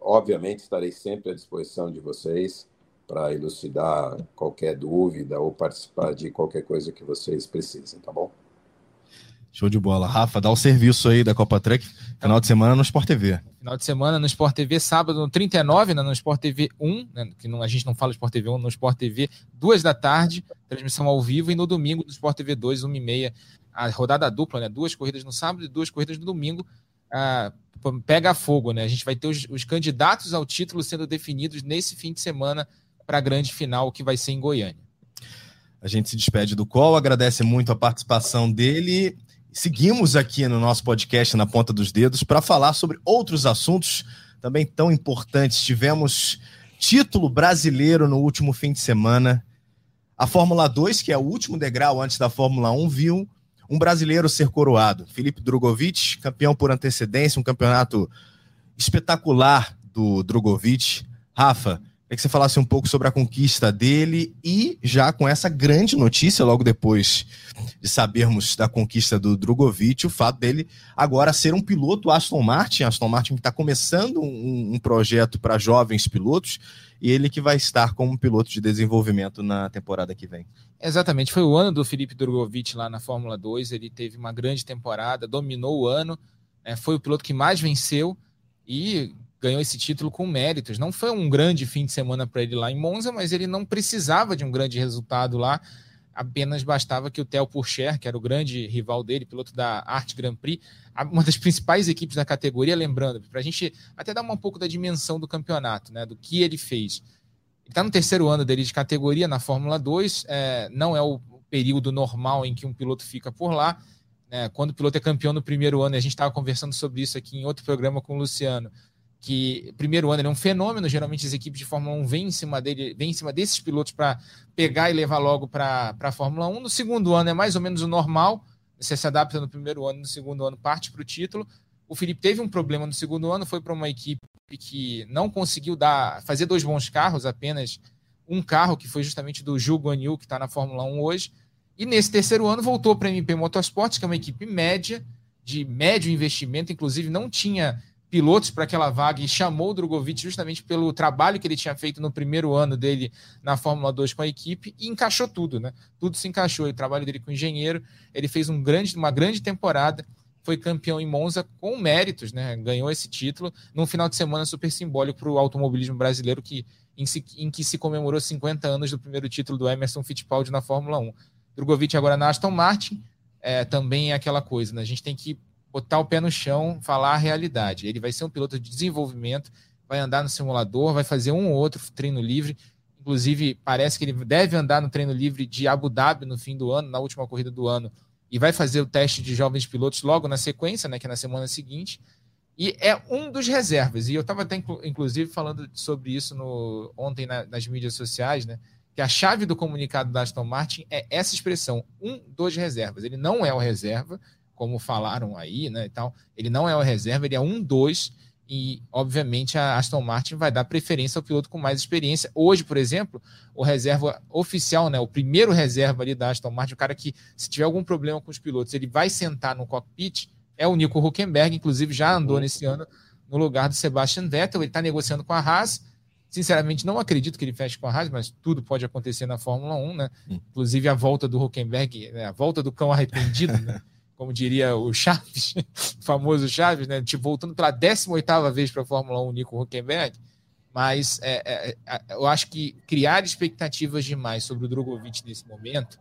obviamente, estarei sempre à disposição de vocês para elucidar qualquer dúvida ou participar de qualquer coisa que vocês precisem, tá bom? Show de bola. Rafa, dá o serviço aí da Copa Truck, final de semana no Sport TV. Final de semana no Sport TV, sábado no 39, né, no Sport TV 1, né, que não, a gente não fala Sport TV 1, no Sport TV, 2 da tarde, transmissão ao vivo, e no domingo no Sport TV 2, 1 e meia, a rodada dupla, né, duas corridas no sábado e duas corridas no domingo, ah, pega fogo, né, a gente vai ter os, os candidatos ao título sendo definidos nesse fim de semana para a grande final que vai ser em Goiânia. A gente se despede do Col, agradece muito a participação dele seguimos aqui no nosso podcast Na Ponta dos Dedos para falar sobre outros assuntos também tão importantes. Tivemos título brasileiro no último fim de semana. A Fórmula 2, que é o último degrau antes da Fórmula 1, viu um brasileiro ser coroado. Felipe Drogovic, campeão por antecedência, um campeonato espetacular do Drogovic. Rafa, Queria que você falasse um pouco sobre a conquista dele e já com essa grande notícia, logo depois de sabermos da conquista do Drogovic, o fato dele agora ser um piloto Aston Martin, Aston Martin que está começando um, um projeto para jovens pilotos e ele que vai estar como piloto de desenvolvimento na temporada que vem. Exatamente, foi o ano do Felipe Drogovic lá na Fórmula 2, ele teve uma grande temporada, dominou o ano, né, foi o piloto que mais venceu e ganhou esse título com méritos. Não foi um grande fim de semana para ele lá em Monza, mas ele não precisava de um grande resultado lá. Apenas bastava que o Theo Pourchaire, que era o grande rival dele, piloto da Arte Grand Prix, uma das principais equipes da categoria, lembrando, para a gente até dar um pouco da dimensão do campeonato, né, do que ele fez. Ele está no terceiro ano dele de categoria na Fórmula 2, é, não é o período normal em que um piloto fica por lá. Né, quando o piloto é campeão no primeiro ano, e a gente estava conversando sobre isso aqui em outro programa com o Luciano, que primeiro ano ele é um fenômeno, geralmente as equipes de Fórmula 1 vêm em cima dele, vêm em cima desses pilotos para pegar e levar logo para a Fórmula 1. No segundo ano é mais ou menos o normal, você se adapta no primeiro ano, no segundo ano parte para o título. O Felipe teve um problema no segundo ano, foi para uma equipe que não conseguiu dar, fazer dois bons carros, apenas um carro, que foi justamente do Gil Guanyu, que está na Fórmula 1 hoje. E nesse terceiro ano voltou para a MP Motorsports, que é uma equipe média, de médio investimento, inclusive não tinha pilotos para aquela vaga e chamou o Drogovic justamente pelo trabalho que ele tinha feito no primeiro ano dele na Fórmula 2 com a equipe e encaixou tudo, né? Tudo se encaixou. O trabalho dele com engenheiro, ele fez um grande, uma grande temporada, foi campeão em Monza com méritos, né? Ganhou esse título num final de semana super simbólico para o automobilismo brasileiro que em, si, em, que se comemorou 50 anos do primeiro título do Emerson Fittipaldi na Fórmula 1. Drogovic agora na Aston Martin, é, também é aquela coisa, né? A gente tem que botar o pé no chão, falar a realidade. Ele vai ser um piloto de desenvolvimento, vai andar no simulador, vai fazer um ou outro treino livre. Inclusive, parece que ele deve andar no treino livre de Abu Dhabi no fim do ano, na última corrida do ano, e vai fazer o teste de jovens pilotos logo na sequência, né, que é na semana seguinte. E é um dos reservas. E eu estava até, inclusive, falando sobre isso no, ontem na, nas mídias sociais, né? Que a chave do comunicado da Aston Martin é essa expressão, um dos reservas. Ele não é o reserva, como falaram aí, né, e tal. Ele não é o reserva, ele é um dois e obviamente a Aston Martin vai dar preferência ao piloto com mais experiência. Hoje, por exemplo, o reserva oficial, né, o primeiro reserva ali da Aston Martin, o cara que se tiver algum problema com os pilotos, ele vai sentar no cockpit, é o Nico Huckenberg, inclusive já andou uhum. nesse ano no lugar do Sebastian Vettel, ele está negociando com a Haas. Sinceramente, não acredito que ele feche com a Haas, mas tudo pode acontecer na Fórmula 1, né? Inclusive a volta do Huckenberg, né, a volta do cão arrependido, né? como diria o Chaves, o famoso Chaves, né? Tipo, voltando pela 18 vez para a Fórmula 1, Nico Huckenberg. Mas é, é, é, eu acho que criar expectativas demais sobre o Drogovic nesse momento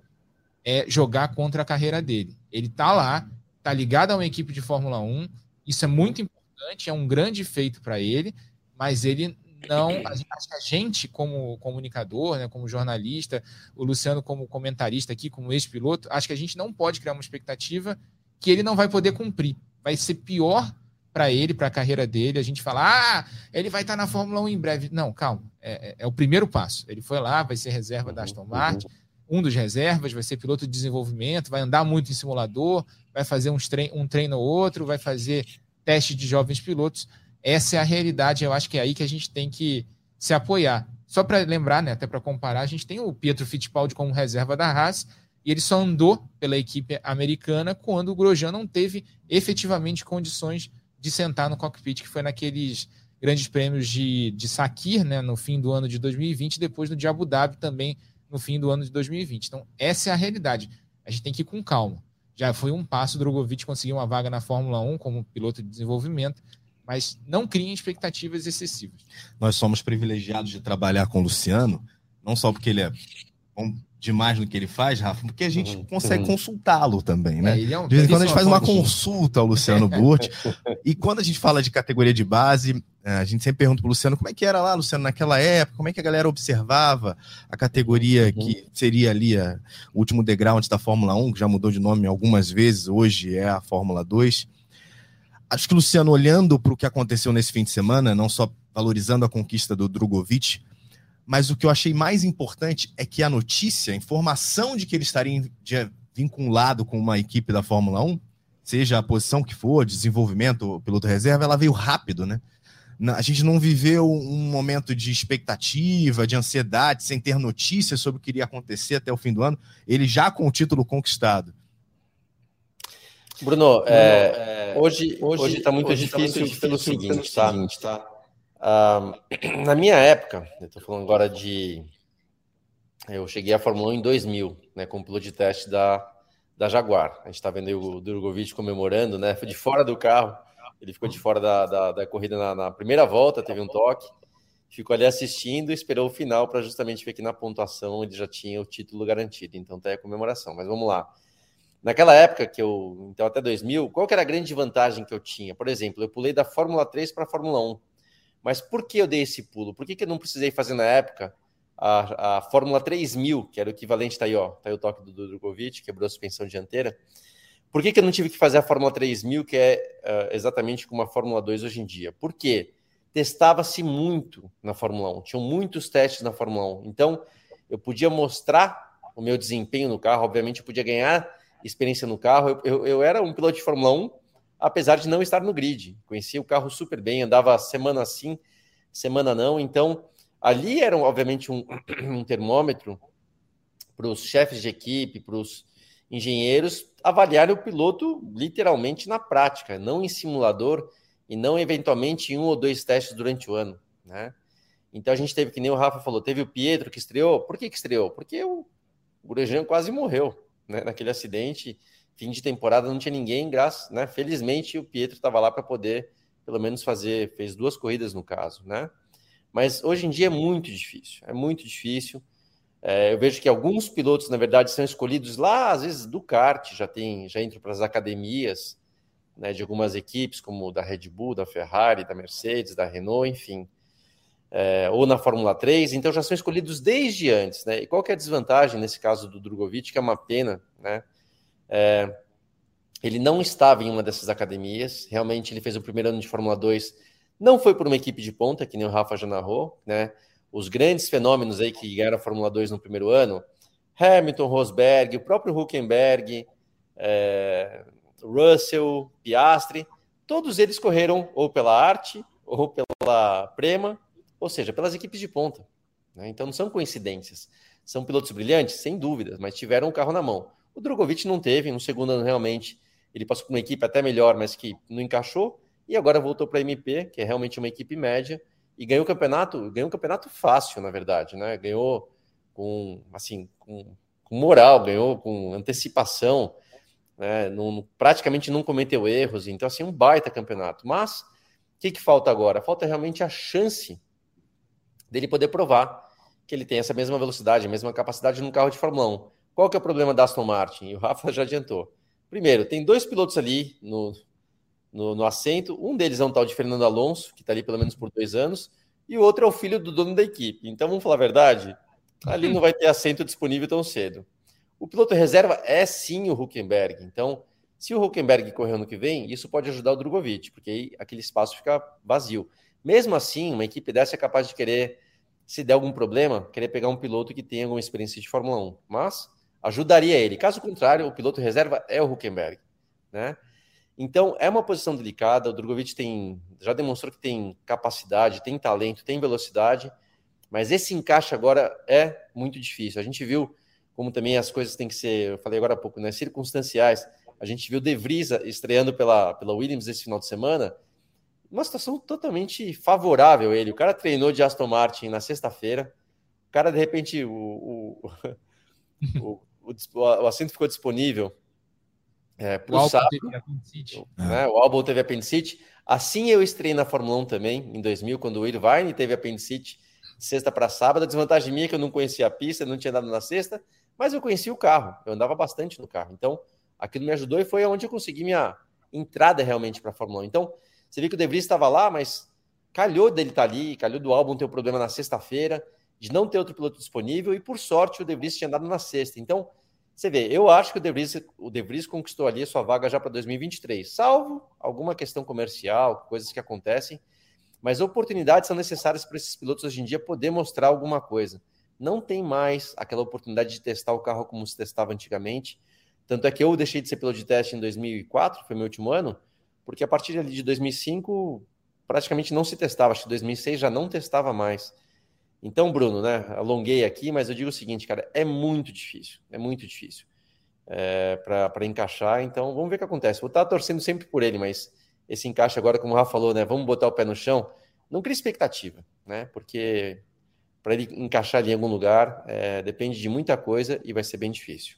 é jogar contra a carreira dele. Ele está lá, está ligado a uma equipe de Fórmula 1, isso é muito importante, é um grande feito para ele, mas ele não, acho que a gente, como comunicador, né, como jornalista, o Luciano como comentarista aqui, como ex-piloto, acho que a gente não pode criar uma expectativa que ele não vai poder cumprir. Vai ser pior para ele, para a carreira dele, a gente falar, ah, ele vai estar tá na Fórmula 1 em breve. Não, calma, é, é, é, o primeiro passo. Ele foi lá, vai ser reserva da Aston Martin, um dos reservas, vai ser piloto de desenvolvimento, vai andar muito em simulador, vai fazer uns trein um treino ou outro, vai fazer teste de jovens pilotos essa é a realidade, eu acho que é aí que a gente tem que se apoiar. Só para lembrar, né, até para comparar, a gente tem o Pietro Fittipaldi como reserva da Haas, e ele só andou pela equipe americana quando o Grosjean não teve efetivamente condições de sentar no cockpit, que foi naqueles grandes prêmios de, de Sakir, né, no fim do ano de 2020, e depois no de Abu Dhabi também no fim do ano de 2020. Então, essa é a realidade. A gente tem que ir com calma. Já foi um passo Drogovic conseguir uma vaga na Fórmula 1 como piloto de desenvolvimento mas não criem expectativas excessivas. Nós somos privilegiados de trabalhar com o Luciano, não só porque ele é bom demais no que ele faz, Rafa, porque a gente uhum. consegue uhum. consultá-lo também, né? É, é um, de vez em quando a gente faz uma consulta ao Luciano Burti, e quando a gente fala de categoria de base, é, a gente sempre pergunta para o Luciano como é que era lá, Luciano, naquela época, como é que a galera observava a categoria uhum. que seria ali a, o último degrau antes da Fórmula 1, que já mudou de nome algumas vezes, hoje é a Fórmula 2 acho que, Luciano, olhando para o que aconteceu nesse fim de semana, não só valorizando a conquista do Drogovic, mas o que eu achei mais importante é que a notícia, a informação de que ele estaria vinculado com uma equipe da Fórmula 1, seja a posição que for, desenvolvimento, piloto reserva, ela veio rápido, né? A gente não viveu um momento de expectativa, de ansiedade, sem ter notícias sobre o que iria acontecer até o fim do ano. Ele já com o título conquistado. Bruno, é, é, hoje hoje está muito hoje difícil, tá muito pelo, seguinte, pelo tá? seguinte, tá? Ah, na minha época, eu estou falando agora de, eu cheguei à Fórmula 1 em 2000, né, como piloto de teste da da Jaguar. A gente está vendo o Drogovic comemorando, né? De fora do carro, Ele ficou de fora da, da, da corrida na, na, primeira volta, teve um toque, ficou ali assistindo e esperou o final para justamente ver que na pontuação ele já tinha o título garantido. Então tá aí a comemoração. Mas vamos lá. Naquela época que eu, então até 2000, qual que era a grande vantagem que eu tinha? Por exemplo, eu pulei da Fórmula 3 para a Fórmula 1. Mas por que eu dei esse pulo? Por que, que eu não precisei fazer na época a, a Fórmula 3000, que era o equivalente, tá aí, ó, tá aí o toque do Drogovic, quebrou a suspensão dianteira. Por que, que eu não tive que fazer a Fórmula 3000, que é uh, exatamente como a Fórmula 2 hoje em dia? Por quê? Testava-se muito na Fórmula 1, tinham muitos testes na Fórmula 1. Então, eu podia mostrar o meu desempenho no carro, obviamente, eu podia ganhar experiência no carro. Eu, eu, eu era um piloto de Fórmula 1, apesar de não estar no grid. Conhecia o carro super bem, andava semana sim, semana não. Então, Ali era, obviamente, um, um termômetro para os chefes de equipe, para os engenheiros avaliarem o piloto literalmente na prática, não em simulador e não eventualmente em um ou dois testes durante o ano, né? Então a gente teve, que nem o Rafa falou, teve o Pietro que estreou. Por que, que estreou? Porque o Grosjean quase morreu né, naquele acidente. Fim de temporada não tinha ninguém, graças, né? Felizmente o Pietro estava lá para poder, pelo menos, fazer, fez duas corridas no caso, né? Mas hoje em dia é muito difícil, é muito difícil. É, eu vejo que alguns pilotos, na verdade, são escolhidos lá, às vezes do kart, já tem, já entram para as academias né, de algumas equipes, como da Red Bull, da Ferrari, da Mercedes, da Renault, enfim. É, ou na Fórmula 3, então já são escolhidos desde antes, né? E qual que é a desvantagem nesse caso do Drogovic, que é uma pena, né? É, ele não estava em uma dessas academias, realmente ele fez o primeiro ano de Fórmula 2 não foi por uma equipe de ponta, que nem o Rafa já narrou, né? Os grandes fenômenos aí que ganharam a Fórmula 2 no primeiro ano, Hamilton, Rosberg, o próprio Huckenberg, é, Russell, Piastri, todos eles correram ou pela arte ou pela Prema, ou seja, pelas equipes de ponta. Né? Então não são coincidências. São pilotos brilhantes, sem dúvidas, mas tiveram o um carro na mão. O Drogovic não teve, no segundo ano realmente ele passou por uma equipe até melhor, mas que não encaixou e agora voltou para a MP, que é realmente uma equipe média, e ganhou o campeonato, ganhou um campeonato fácil, na verdade, né? Ganhou com assim, com, com moral, ganhou com antecipação, né? Não, praticamente não cometeu erros, então assim, um baita campeonato. Mas o que, que falta agora? Falta realmente a chance dele poder provar que ele tem essa mesma velocidade, a mesma capacidade no carro de Fórmula 1. Qual que é o problema da Aston Martin? E o Rafa já adiantou. Primeiro, tem dois pilotos ali no, no, no assento. Um deles é um tal de Fernando Alonso, que está ali pelo menos por dois anos, e o outro é o filho do dono da equipe. Então, vamos falar a verdade, ali não vai ter assento disponível tão cedo. O piloto reserva é sim o Huckenberg. Então, se o Huckenberg correr ano que vem, isso pode ajudar o Drogovic, porque aí aquele espaço fica vazio. Mesmo assim, uma equipe dessa é capaz de querer, se der algum problema, querer pegar um piloto que tenha alguma experiência de Fórmula 1. Mas ajudaria ele. Caso contrário, o piloto reserva é o Huckenberg. Né? Então, é uma posição delicada. O Drogovic tem, já demonstrou que tem capacidade, tem talento, tem velocidade, mas esse encaixe agora é muito difícil. A gente viu como também as coisas têm que ser, eu falei agora há pouco, né, circunstanciais. A gente viu De Vries estreando pela, pela Williams esse final de semana, uma situação totalmente favorável ele. O cara treinou de Aston Martin na sexta-feira, o cara, de repente, o, o, o, o, assento ficou disponível é, o, apendicite. Né, o álbum teve apendicite. Assim eu estrei na Fórmula 1 também, em 2000, quando o Irvine teve apendicite sexta para sábado. A desvantagem minha é que eu não conhecia a pista, não tinha dado na sexta, mas eu conhecia o carro, eu andava bastante no carro. Então, aquilo me ajudou e foi onde eu consegui minha entrada realmente para a Fórmula 1. Então, você viu que o De Vries estava lá, mas calhou dele estar tá ali, calhou do álbum ter um problema na sexta-feira, de não ter outro piloto disponível, e por sorte o De Vries tinha dado na sexta. Então, você vê, eu acho que o De Vries, o De Vries conquistou ali a sua vaga já para 2023, salvo alguma questão comercial, coisas que acontecem, mas oportunidades são necessárias para esses pilotos hoje em dia poder mostrar alguma coisa. Não tem mais aquela oportunidade de testar o carro como se testava antigamente. Tanto é que eu deixei de ser piloto de teste em 2004, foi meu último ano, porque a partir de 2005 praticamente não se testava. Acho que 2006 já não testava mais. Então, Bruno, né? Alonguei aqui, mas eu digo o seguinte, cara, é muito difícil, é muito difícil é, para encaixar. Então, vamos ver o que acontece. Vou estar torcendo sempre por ele, mas esse encaixe agora, como o Rafa falou, né? Vamos botar o pé no chão. Não cria expectativa, né? Porque para ele encaixar ali em algum lugar é, depende de muita coisa e vai ser bem difícil.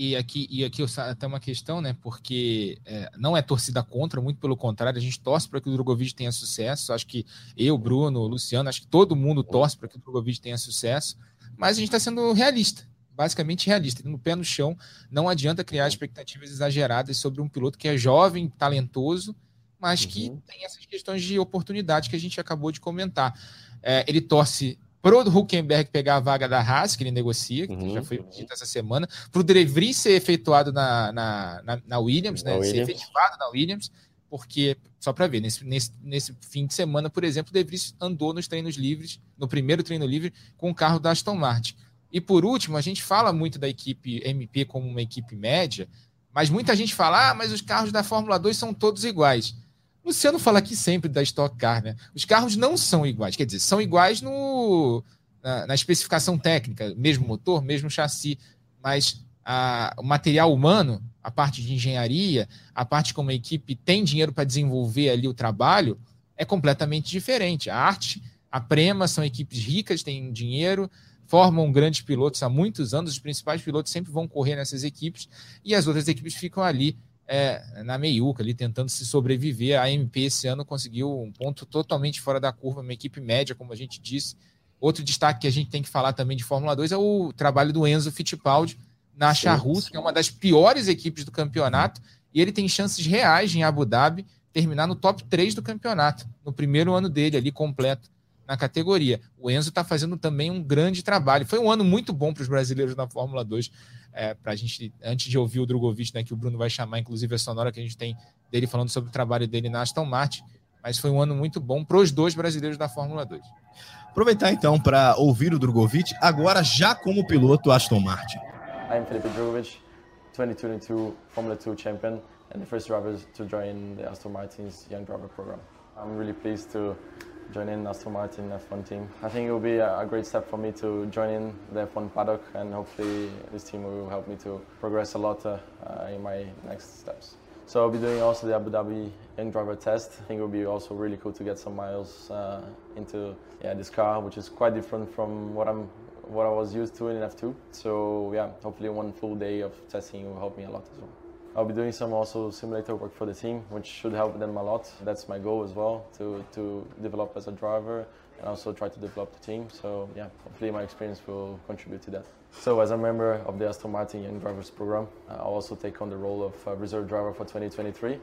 E aqui, e aqui até uma questão, né? Porque é, não é torcida contra, muito pelo contrário, a gente torce para que o Drogovic tenha sucesso. Acho que eu, Bruno, Luciano, acho que todo mundo torce para que o Drogovic tenha sucesso. Mas a gente está sendo realista, basicamente realista, no pé no chão. Não adianta criar expectativas exageradas sobre um piloto que é jovem, talentoso, mas que uhum. tem essas questões de oportunidade que a gente acabou de comentar. É, ele torce pro Huckenberg pegar a vaga da Haas, que ele negocia, que uhum. já foi dito essa semana, pro De Vries ser efetuado na, na, na, na Williams, né? Williams. Ser efetivado na Williams, porque, só para ver, nesse, nesse, nesse fim de semana, por exemplo, o De Vries andou nos treinos livres, no primeiro treino livre, com o carro da Aston Martin. E por último, a gente fala muito da equipe MP como uma equipe média, mas muita gente fala, ah, mas os carros da Fórmula 2 são todos iguais. Luciano fala aqui sempre da Stock Car, né? Os carros não são iguais, quer dizer, são iguais no, na, na especificação técnica, mesmo motor, mesmo chassi, mas a, o material humano, a parte de engenharia, a parte como a equipe tem dinheiro para desenvolver ali o trabalho, é completamente diferente. A arte, a Prema são equipes ricas, têm dinheiro, formam grandes pilotos há muitos anos, os principais pilotos sempre vão correr nessas equipes e as outras equipes ficam ali é, na meiuca, ali tentando se sobreviver. A MP esse ano conseguiu um ponto totalmente fora da curva, uma equipe média, como a gente disse. Outro destaque que a gente tem que falar também de Fórmula 2 é o trabalho do Enzo Fittipaldi na Charrus, que é uma das piores equipes do campeonato, e ele tem chances reais em Abu Dhabi terminar no top 3 do campeonato, no primeiro ano dele ali completo na categoria. O Enzo está fazendo também um grande trabalho. Foi um ano muito bom para os brasileiros na Fórmula 2 é, para a gente, antes de ouvir o Drogovic, né, que o Bruno vai chamar, inclusive a sonora que a gente tem dele falando sobre o trabalho dele na Aston Martin, mas foi um ano muito bom para os dois brasileiros da Fórmula 2. Aproveitar então para ouvir o Drogovic, agora já como piloto Aston Martin. I'm Felipe Drogovic, 2022 Formula 2 champion and the first driver to join the Aston Martin's Young Driver program. I'm really pleased to join in Aston Martin F1 team. I think it will be a great step for me to join in the F1 paddock and hopefully this team will help me to progress a lot uh, in my next steps. So I'll be doing also the Abu Dhabi Young Driver Test. I think it will be also really cool to get some miles uh, into yeah, this car, which is quite different from what I'm what I was used to in F2. So yeah, hopefully one full day of testing will help me a lot as well. I'll be doing some also simulator work for the team, which should help them a lot. That's my goal as well, to, to develop as a driver and also try to develop the team. So yeah, hopefully my experience will contribute to that. So as a member of the Aston Martin Young Drivers Program, uh, I'll also take on the role of uh, reserve driver for 2023.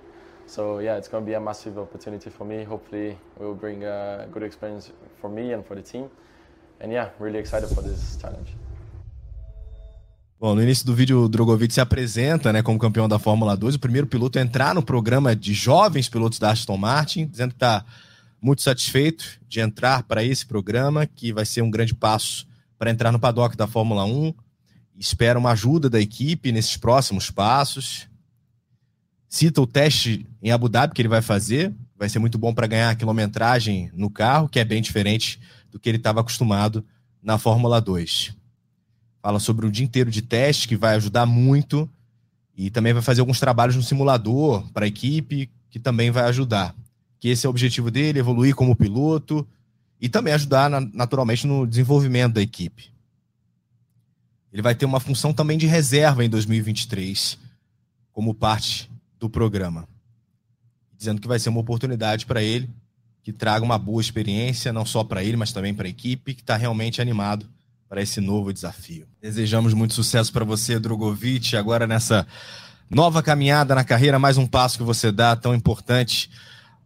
So yeah, it's going to be a massive opportunity for me. Hopefully, it will bring a good experience for me and for the team. And yeah, really excited for this challenge. Bom, no início do vídeo, o Drogovic se apresenta né, como campeão da Fórmula 2, o primeiro piloto a entrar no programa de jovens pilotos da Aston Martin, dizendo que está muito satisfeito de entrar para esse programa, que vai ser um grande passo para entrar no paddock da Fórmula 1. Espera uma ajuda da equipe nesses próximos passos. Cita o teste em Abu Dhabi que ele vai fazer, vai ser muito bom para ganhar a quilometragem no carro, que é bem diferente do que ele estava acostumado na Fórmula 2. Fala sobre um dia inteiro de teste que vai ajudar muito e também vai fazer alguns trabalhos no simulador para a equipe que também vai ajudar. Que esse é o objetivo dele, evoluir como piloto e também ajudar naturalmente no desenvolvimento da equipe. Ele vai ter uma função também de reserva em 2023 como parte do programa. Dizendo que vai ser uma oportunidade para ele que traga uma boa experiência, não só para ele, mas também para a equipe, que está realmente animado para esse novo desafio. Desejamos muito sucesso para você, Drogovic, agora nessa nova caminhada na carreira, mais um passo que você dá tão importante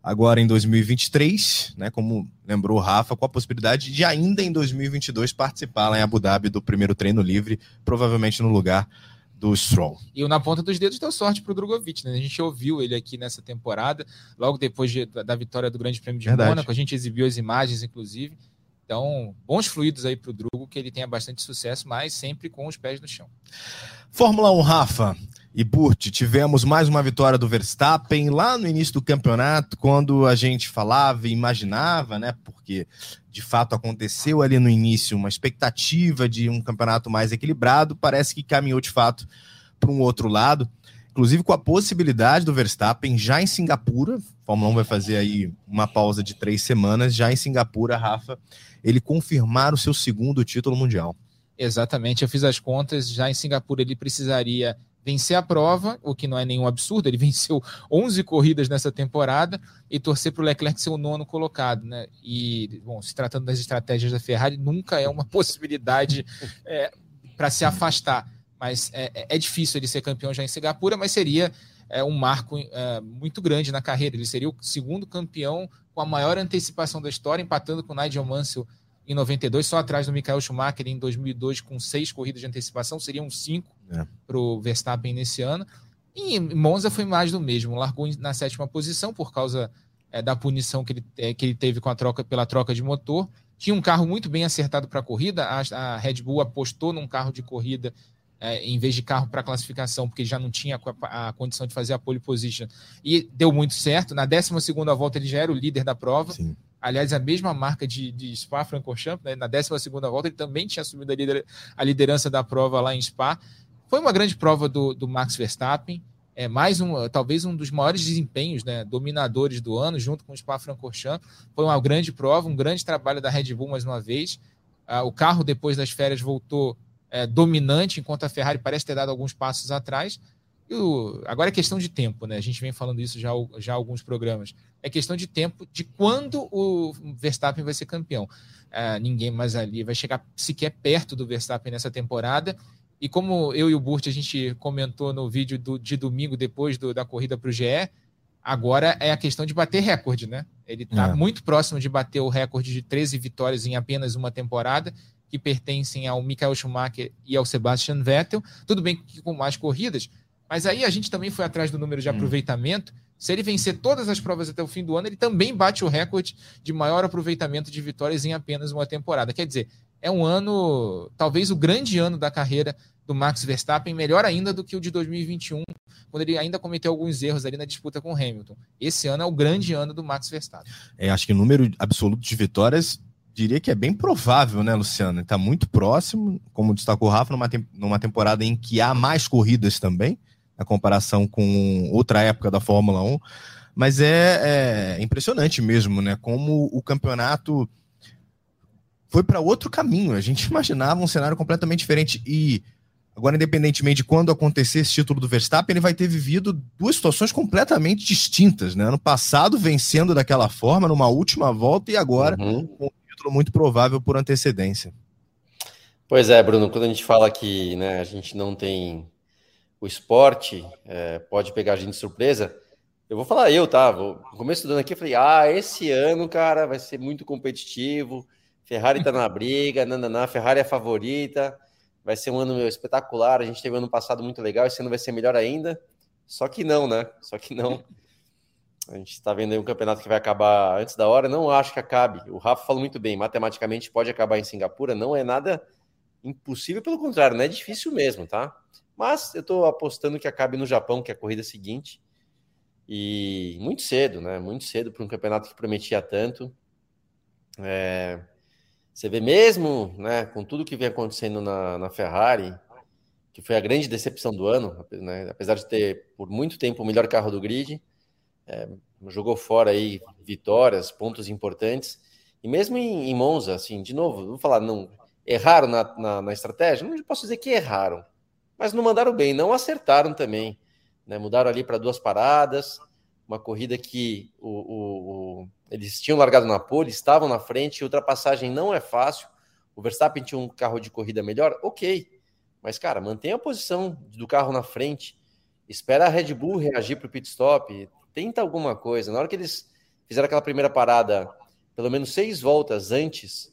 agora em 2023, né, como lembrou o Rafa, com a possibilidade de ainda em 2022 participar lá em Abu Dhabi do primeiro treino livre, provavelmente no lugar do Stroll. E o na ponta dos dedos deu sorte para o Drogovic, né? A gente ouviu ele aqui nessa temporada, logo depois de, da vitória do Grande Prêmio de Verdade. Mônaco, a gente exibiu as imagens, inclusive. Então, bons fluidos aí para o Drugo, que ele tenha bastante sucesso, mas sempre com os pés no chão. Fórmula 1, Rafa e Burt, tivemos mais uma vitória do Verstappen lá no início do campeonato, quando a gente falava e imaginava, né? Porque de fato aconteceu ali no início uma expectativa de um campeonato mais equilibrado, parece que caminhou de fato para um outro lado inclusive com a possibilidade do Verstappen já em Singapura. Fórmula 1 vai fazer aí uma pausa de três semanas, já em Singapura, Rafa, ele confirmar o seu segundo título mundial. Exatamente, eu fiz as contas. Já em Singapura ele precisaria vencer a prova, o que não é nenhum absurdo, ele venceu 11 corridas nessa temporada e torcer para o Leclerc ser o nono colocado, né? E, bom, se tratando das estratégias da Ferrari, nunca é uma possibilidade é, para se afastar, mas é, é, é, difícil ele ser campeão já em Singapura, mas seria é, um marco é, muito grande na carreira, ele seria o segundo campeão com a maior antecipação da história, empatando com o Nigel Mansell em 92, só atrás do Michael Schumacher em 2002, com seis corridas de antecipação, seriam cinco é. para o Verstappen nesse ano. E Monza foi mais do mesmo, largou na sétima posição por causa é, da punição que ele, que ele teve com a troca pela troca de motor. Tinha um carro muito bem acertado para a corrida, a Red Bull apostou num carro de corrida é, em vez de carro para classificação, porque já não tinha a, a, condição de fazer a pole position. E deu muito certo. Na 12 volta ele já era o líder da prova. Sim. Aliás, a mesma marca de, de Spa-Francorchamps, né? na 12 volta ele também tinha assumido a, lider, a, liderança da prova lá em Spa. Foi uma grande prova do, do Max Verstappen, é mais um, talvez um dos maiores desempenhos, né, dominadores do ano, junto com o Spa-Francorchamps. Foi uma grande prova, um grande trabalho da Red Bull mais uma vez. Ah, o carro depois das férias voltou é, dominante, enquanto a Ferrari parece ter dado alguns passos atrás. O, agora é questão de tempo, né? A gente vem falando isso já, já há alguns programas. É questão de tempo de quando o Verstappen vai ser campeão. É, ninguém mais ali vai chegar sequer perto do Verstappen nessa temporada. E como eu e o Burt a gente comentou no vídeo do, de domingo depois do, da corrida para o GE, agora é a questão de bater recorde, né? Ele está é. muito próximo de bater o recorde de 13 vitórias em apenas uma temporada, que pertencem ao Michael Schumacher e ao Sebastian Vettel. Tudo bem que com mais corridas, mas aí a gente também foi atrás do número de hum. aproveitamento. Se ele vencer todas as provas até o fim do ano, ele também bate o recorde de maior aproveitamento de vitórias em apenas uma temporada. Quer dizer, é um ano, talvez o grande ano da carreira do Max Verstappen, melhor ainda do que o de 2021, quando ele ainda cometeu alguns erros ali na disputa com o Hamilton. Esse ano é o grande ano do Max Verstappen. É, acho que o número absoluto de vitórias diria que é bem provável, né, Luciano? Está muito próximo, como destacou o Rafa, numa, numa temporada em que há mais corridas também a comparação com outra época da Fórmula 1. Mas é, é impressionante mesmo, né? Como o campeonato foi para outro caminho. A gente imaginava um cenário completamente diferente. E agora, independentemente de quando acontecer esse título do Verstappen, ele vai ter vivido duas situações completamente distintas. Né? Ano passado, vencendo daquela forma, numa última volta, e agora uhum. com título muito provável por antecedência. Pois é, Bruno, quando a gente fala que né, a gente não tem o esporte é, pode pegar a gente de surpresa. Eu vou falar eu, tá? No começo do ano aqui, eu falei, ah, esse ano, cara, vai ser muito competitivo. Ferrari tá na briga, nananá, Ferrari é a favorita. Vai ser um ano espetacular. A gente teve um ano passado muito legal, esse ano vai ser melhor ainda. Só que não, né? Só que não. A gente está vendo aí um campeonato que vai acabar antes da hora. Não acho que acabe. O Rafa falou muito bem. Matematicamente pode acabar em Singapura. Não é nada impossível, pelo contrário, não é difícil mesmo, tá? Mas eu estou apostando que acabe no Japão, que é a corrida seguinte. E muito cedo, né? Muito cedo para um campeonato que prometia tanto. É... Você vê mesmo, né, com tudo que vem acontecendo na, na Ferrari, que foi a grande decepção do ano, né, apesar de ter por muito tempo o melhor carro do grid, é, jogou fora aí vitórias, pontos importantes. E mesmo em, em Monza, assim, de novo, vou falar, não erraram na, na, na estratégia? Não posso dizer que erraram, mas não mandaram bem, não acertaram também. Né? Mudaram ali para duas paradas, uma corrida que o, o, o, eles tinham largado na pole, estavam na frente, ultrapassagem não é fácil. O Verstappen tinha um carro de corrida melhor, ok. Mas, cara, mantenha a posição do carro na frente, espera a Red Bull reagir para o pit stop, tenta alguma coisa. Na hora que eles fizeram aquela primeira parada, pelo menos seis voltas antes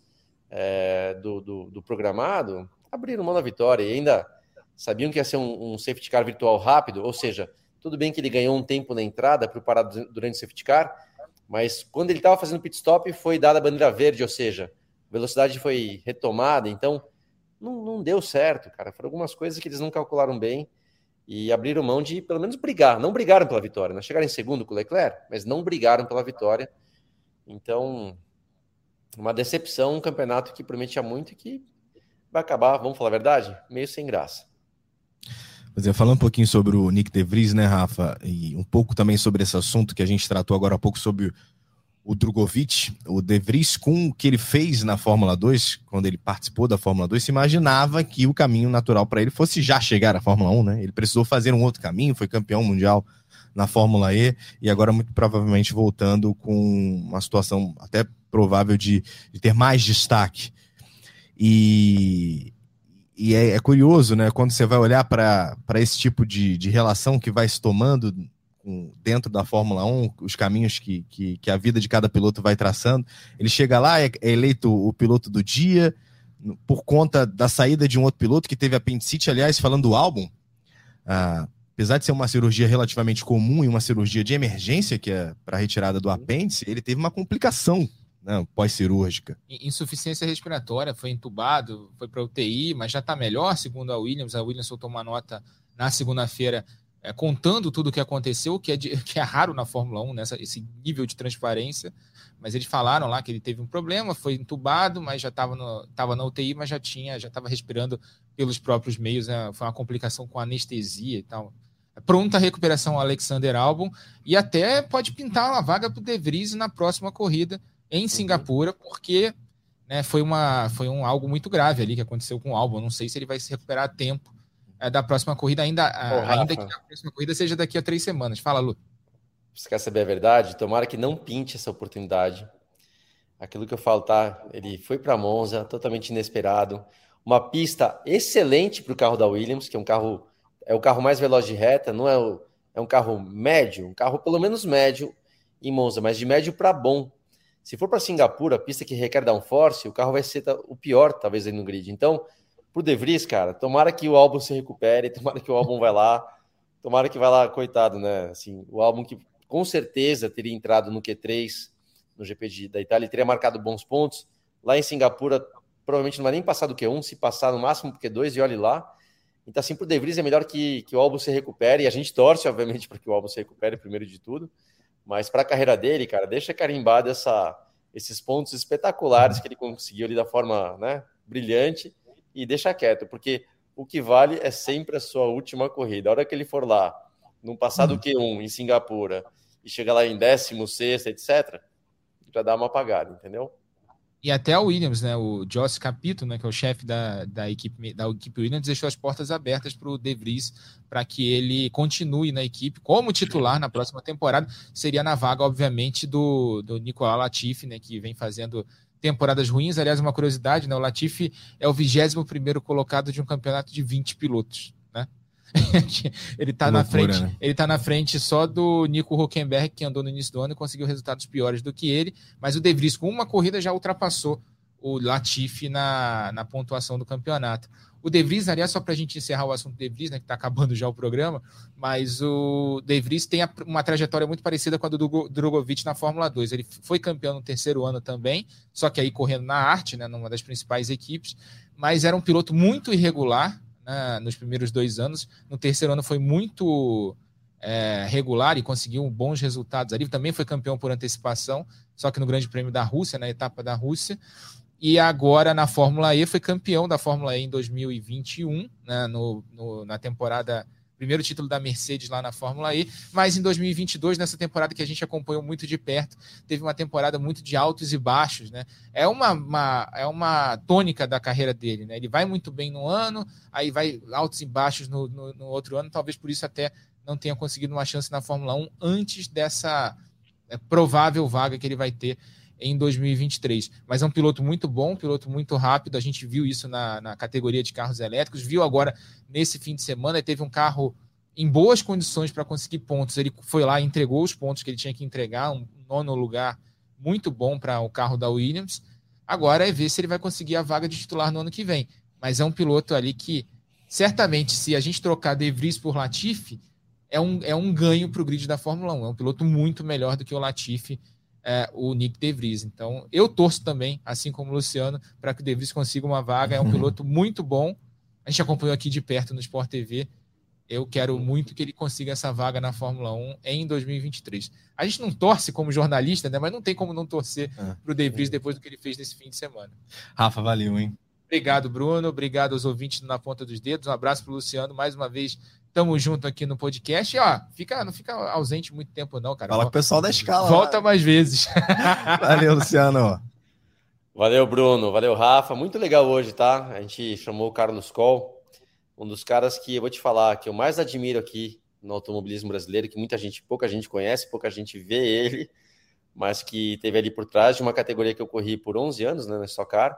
é, do, do, do, programado, abriram mão da vitória e ainda sabiam que ia ser um, um, safety car virtual rápido, ou seja, tudo bem que ele ganhou um tempo na entrada para parar durante o safety car, mas quando ele estava fazendo pit stop foi dada a bandeira verde, ou seja, velocidade foi retomada, então não, não deu certo, cara. Foram algumas coisas que eles não calcularam bem e abriram mão de pelo menos brigar. Não brigaram pela vitória, não né? chegaram em segundo com o Leclerc, mas não brigaram pela vitória. Então, uma decepção, um campeonato que prometia muito e que vai acabar, vamos falar a verdade, meio sem graça. É, falando um pouquinho sobre o Nick De Vries, né, Rafa? E um pouco também sobre esse assunto que a gente tratou agora há pouco sobre o Drogovic, o De Vries, com o que ele fez na Fórmula 2, quando ele participou da Fórmula 2, se imaginava que o caminho natural para ele fosse já chegar à Fórmula 1, né? Ele precisou fazer um outro caminho, foi campeão mundial na Fórmula E e agora muito provavelmente voltando com uma situação até provável de, de ter mais destaque. E, e é, é, curioso, né? Quando você vai olhar para esse tipo de, de relação que vai se tomando dentro da Fórmula 1, os caminhos que, que, que, a vida de cada piloto vai traçando. Ele chega lá, é, é eleito o piloto do dia, por conta da saída de um outro piloto que teve apendicite, aliás, falando do álbum. Ah, apesar de ser uma cirurgia relativamente comum e uma cirurgia de emergência, que é para retirada do apêndice, ele teve uma complicação né, pós-cirúrgica. Insuficiência respiratória, foi entubado, foi para UTI, mas já está melhor, segundo a Williams. A Williams soltou uma nota na segunda-feira é, contando tudo o que aconteceu, que é, de, que é raro na Fórmula 1, nessa, esse nível de transparência. Mas eles falaram lá que ele teve um problema, foi entubado, mas já estava tava na UTI, mas já tinha, já estava respirando pelos próprios meios, né? foi uma complicação com anestesia e tal. Pronta a recuperação ao Alexander Albon e até pode pintar uma vaga para o De Vries na próxima corrida em uhum. Singapura, porque né, foi, uma, foi um algo muito grave ali que aconteceu com o Albon. Não sei se ele vai se recuperar a tempo é, da próxima corrida, ainda, Ô, ainda que a próxima corrida seja daqui a três semanas. Fala, Lu. Você quer saber a verdade? Tomara que não pinte essa oportunidade. Aquilo que eu falo, tá? Ele foi para Monza, totalmente inesperado. Uma pista excelente para o carro da Williams, que é um carro é o carro mais veloz de reta, não é o, é um carro médio, um carro pelo menos médio em Monza, mas de médio para bom. Se for para Singapura, pista que requer downforce, o carro vai ser o pior, talvez, aí no grid. Então, pro De Vries, cara, tomara que o álbum se recupere, tomara que o álbum vai lá, tomara que vai lá, coitado, né? Assim, o álbum que com certeza teria entrado no Q3 no GP de, da Itália, teria marcado bons pontos. Lá em Singapura, provavelmente não vai nem passar do Q1, se passar no máximo pro Q2 e olhe lá. Então, assim, pro De Vries é melhor que, que o álbum se recupere, e a gente torce, obviamente, para que o álbum se recupere primeiro de tudo, mas para a carreira dele, cara, deixa carimbado essa, esses pontos espetaculares que ele conseguiu ali da forma né, brilhante e deixa quieto, porque o que vale é sempre a sua última corrida. A hora que ele for lá, no passado uhum. Q1 em Singapura, e chega lá em décimo, sexto, etc., já dá uma apagada, entendeu? E até o Williams, né? O Joss Capito, né? Que é o chefe da, da, equipe, da equipe Williams, deixou as portas abertas para o De Vries para que ele continue na equipe como titular na próxima temporada. Seria na vaga, obviamente, do, do Nicolau Latifi, né? Que vem fazendo temporadas ruins. Aliás, uma curiosidade, né? O Latifi é o 21 primeiro colocado de um campeonato de 20 pilotos, né? ele está na frente, né? ele tá na frente só do Nico Huckenberg, que andou no início do ano e conseguiu resultados piores do que ele, mas o De Vries, com uma corrida, já ultrapassou o Latifi na, na pontuação do campeonato. O De Vries, aliás, só para a gente encerrar o assunto De Vries, né, que está acabando já o programa, mas o De Vries tem uma trajetória muito parecida com a do Drogovic na Fórmula 2. Ele foi campeão no terceiro ano também, só que aí correndo na arte, né, numa das principais equipes, mas era um piloto muito irregular né, nos primeiros dois anos. No terceiro ano foi muito é, regular e conseguiu bons resultados ali. Também foi campeão por antecipação, só que no Grande Prêmio da Rússia, na etapa da Rússia e agora na Fórmula E foi campeão da Fórmula E em 2021, né, no, no, na temporada primeiro título da Mercedes lá na Fórmula E, mas em 2022, nessa temporada que a gente acompanhou muito de perto, teve uma temporada muito de altos e baixos, né? É uma, uma é uma tônica da carreira dele, né? Ele vai muito bem no ano, aí vai altos e baixos no, no, no outro ano, talvez por isso até não tenha conseguido uma chance na Fórmula 1 antes dessa é, provável vaga que ele vai ter em 2023. Mas é um piloto muito bom, um piloto muito rápido. A gente viu isso na, na categoria de carros elétricos, viu agora nesse fim de semana. Teve um carro em boas condições para conseguir pontos. Ele foi lá entregou os pontos que ele tinha que entregar, um nono lugar muito bom para o carro da Williams. Agora é ver se ele vai conseguir a vaga de titular no ano que vem. Mas é um piloto ali que, certamente, se a gente trocar De Vries por Latifi, é um, é um ganho para o grid da Fórmula 1. É um piloto muito melhor do que o Latifi é, o Nick De Vries. Então, eu torço também, assim como o Luciano, para que o De Vries consiga uma vaga. É um piloto muito bom. A gente acompanhou aqui de perto no Sport TV. Eu quero muito que ele consiga essa vaga na Fórmula 1 em 2023. A gente não torce como jornalista, né? Mas não tem como não torcer é. para o De Vries depois do que ele fez nesse fim de semana. Rafa, valeu, hein? Obrigado, Bruno. Obrigado aos ouvintes Na Ponta dos Dedos. Um abraço para o Luciano. Mais uma vez, Tamo junto aqui no podcast. E, ó, fica, não fica ausente muito tempo, não, cara. Fala com o pessoal da escala. Volta lá. mais vezes. Valeu, Luciano. Valeu, Bruno. Valeu, Rafa. Muito legal hoje, tá? A gente chamou o Carlos Coll, um dos caras que eu vou te falar que eu mais admiro aqui no automobilismo brasileiro, que muita gente, pouca gente conhece, pouca gente vê ele, mas que teve ali por trás de uma categoria que eu corri por 11 anos, né, na Stock Car,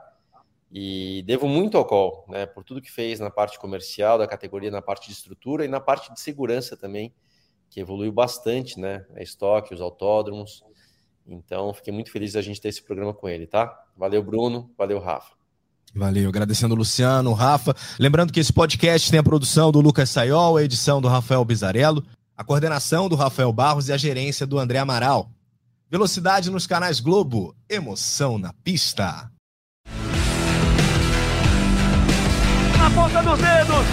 e devo muito ao Col, né, por tudo que fez na parte comercial da categoria, na parte de estrutura e na parte de segurança também, que evoluiu bastante, né, a estoque, os autódromos. Então, fiquei muito feliz da gente ter esse programa com ele, tá? Valeu, Bruno. Valeu, Rafa. Valeu, agradecendo o Luciano, o Rafa. Lembrando que esse podcast tem a produção do Lucas Sayol, a edição do Rafael Bizarello, a coordenação do Rafael Barros e a gerência do André Amaral. Velocidade nos canais Globo, emoção na pista. Ponta dos dedos,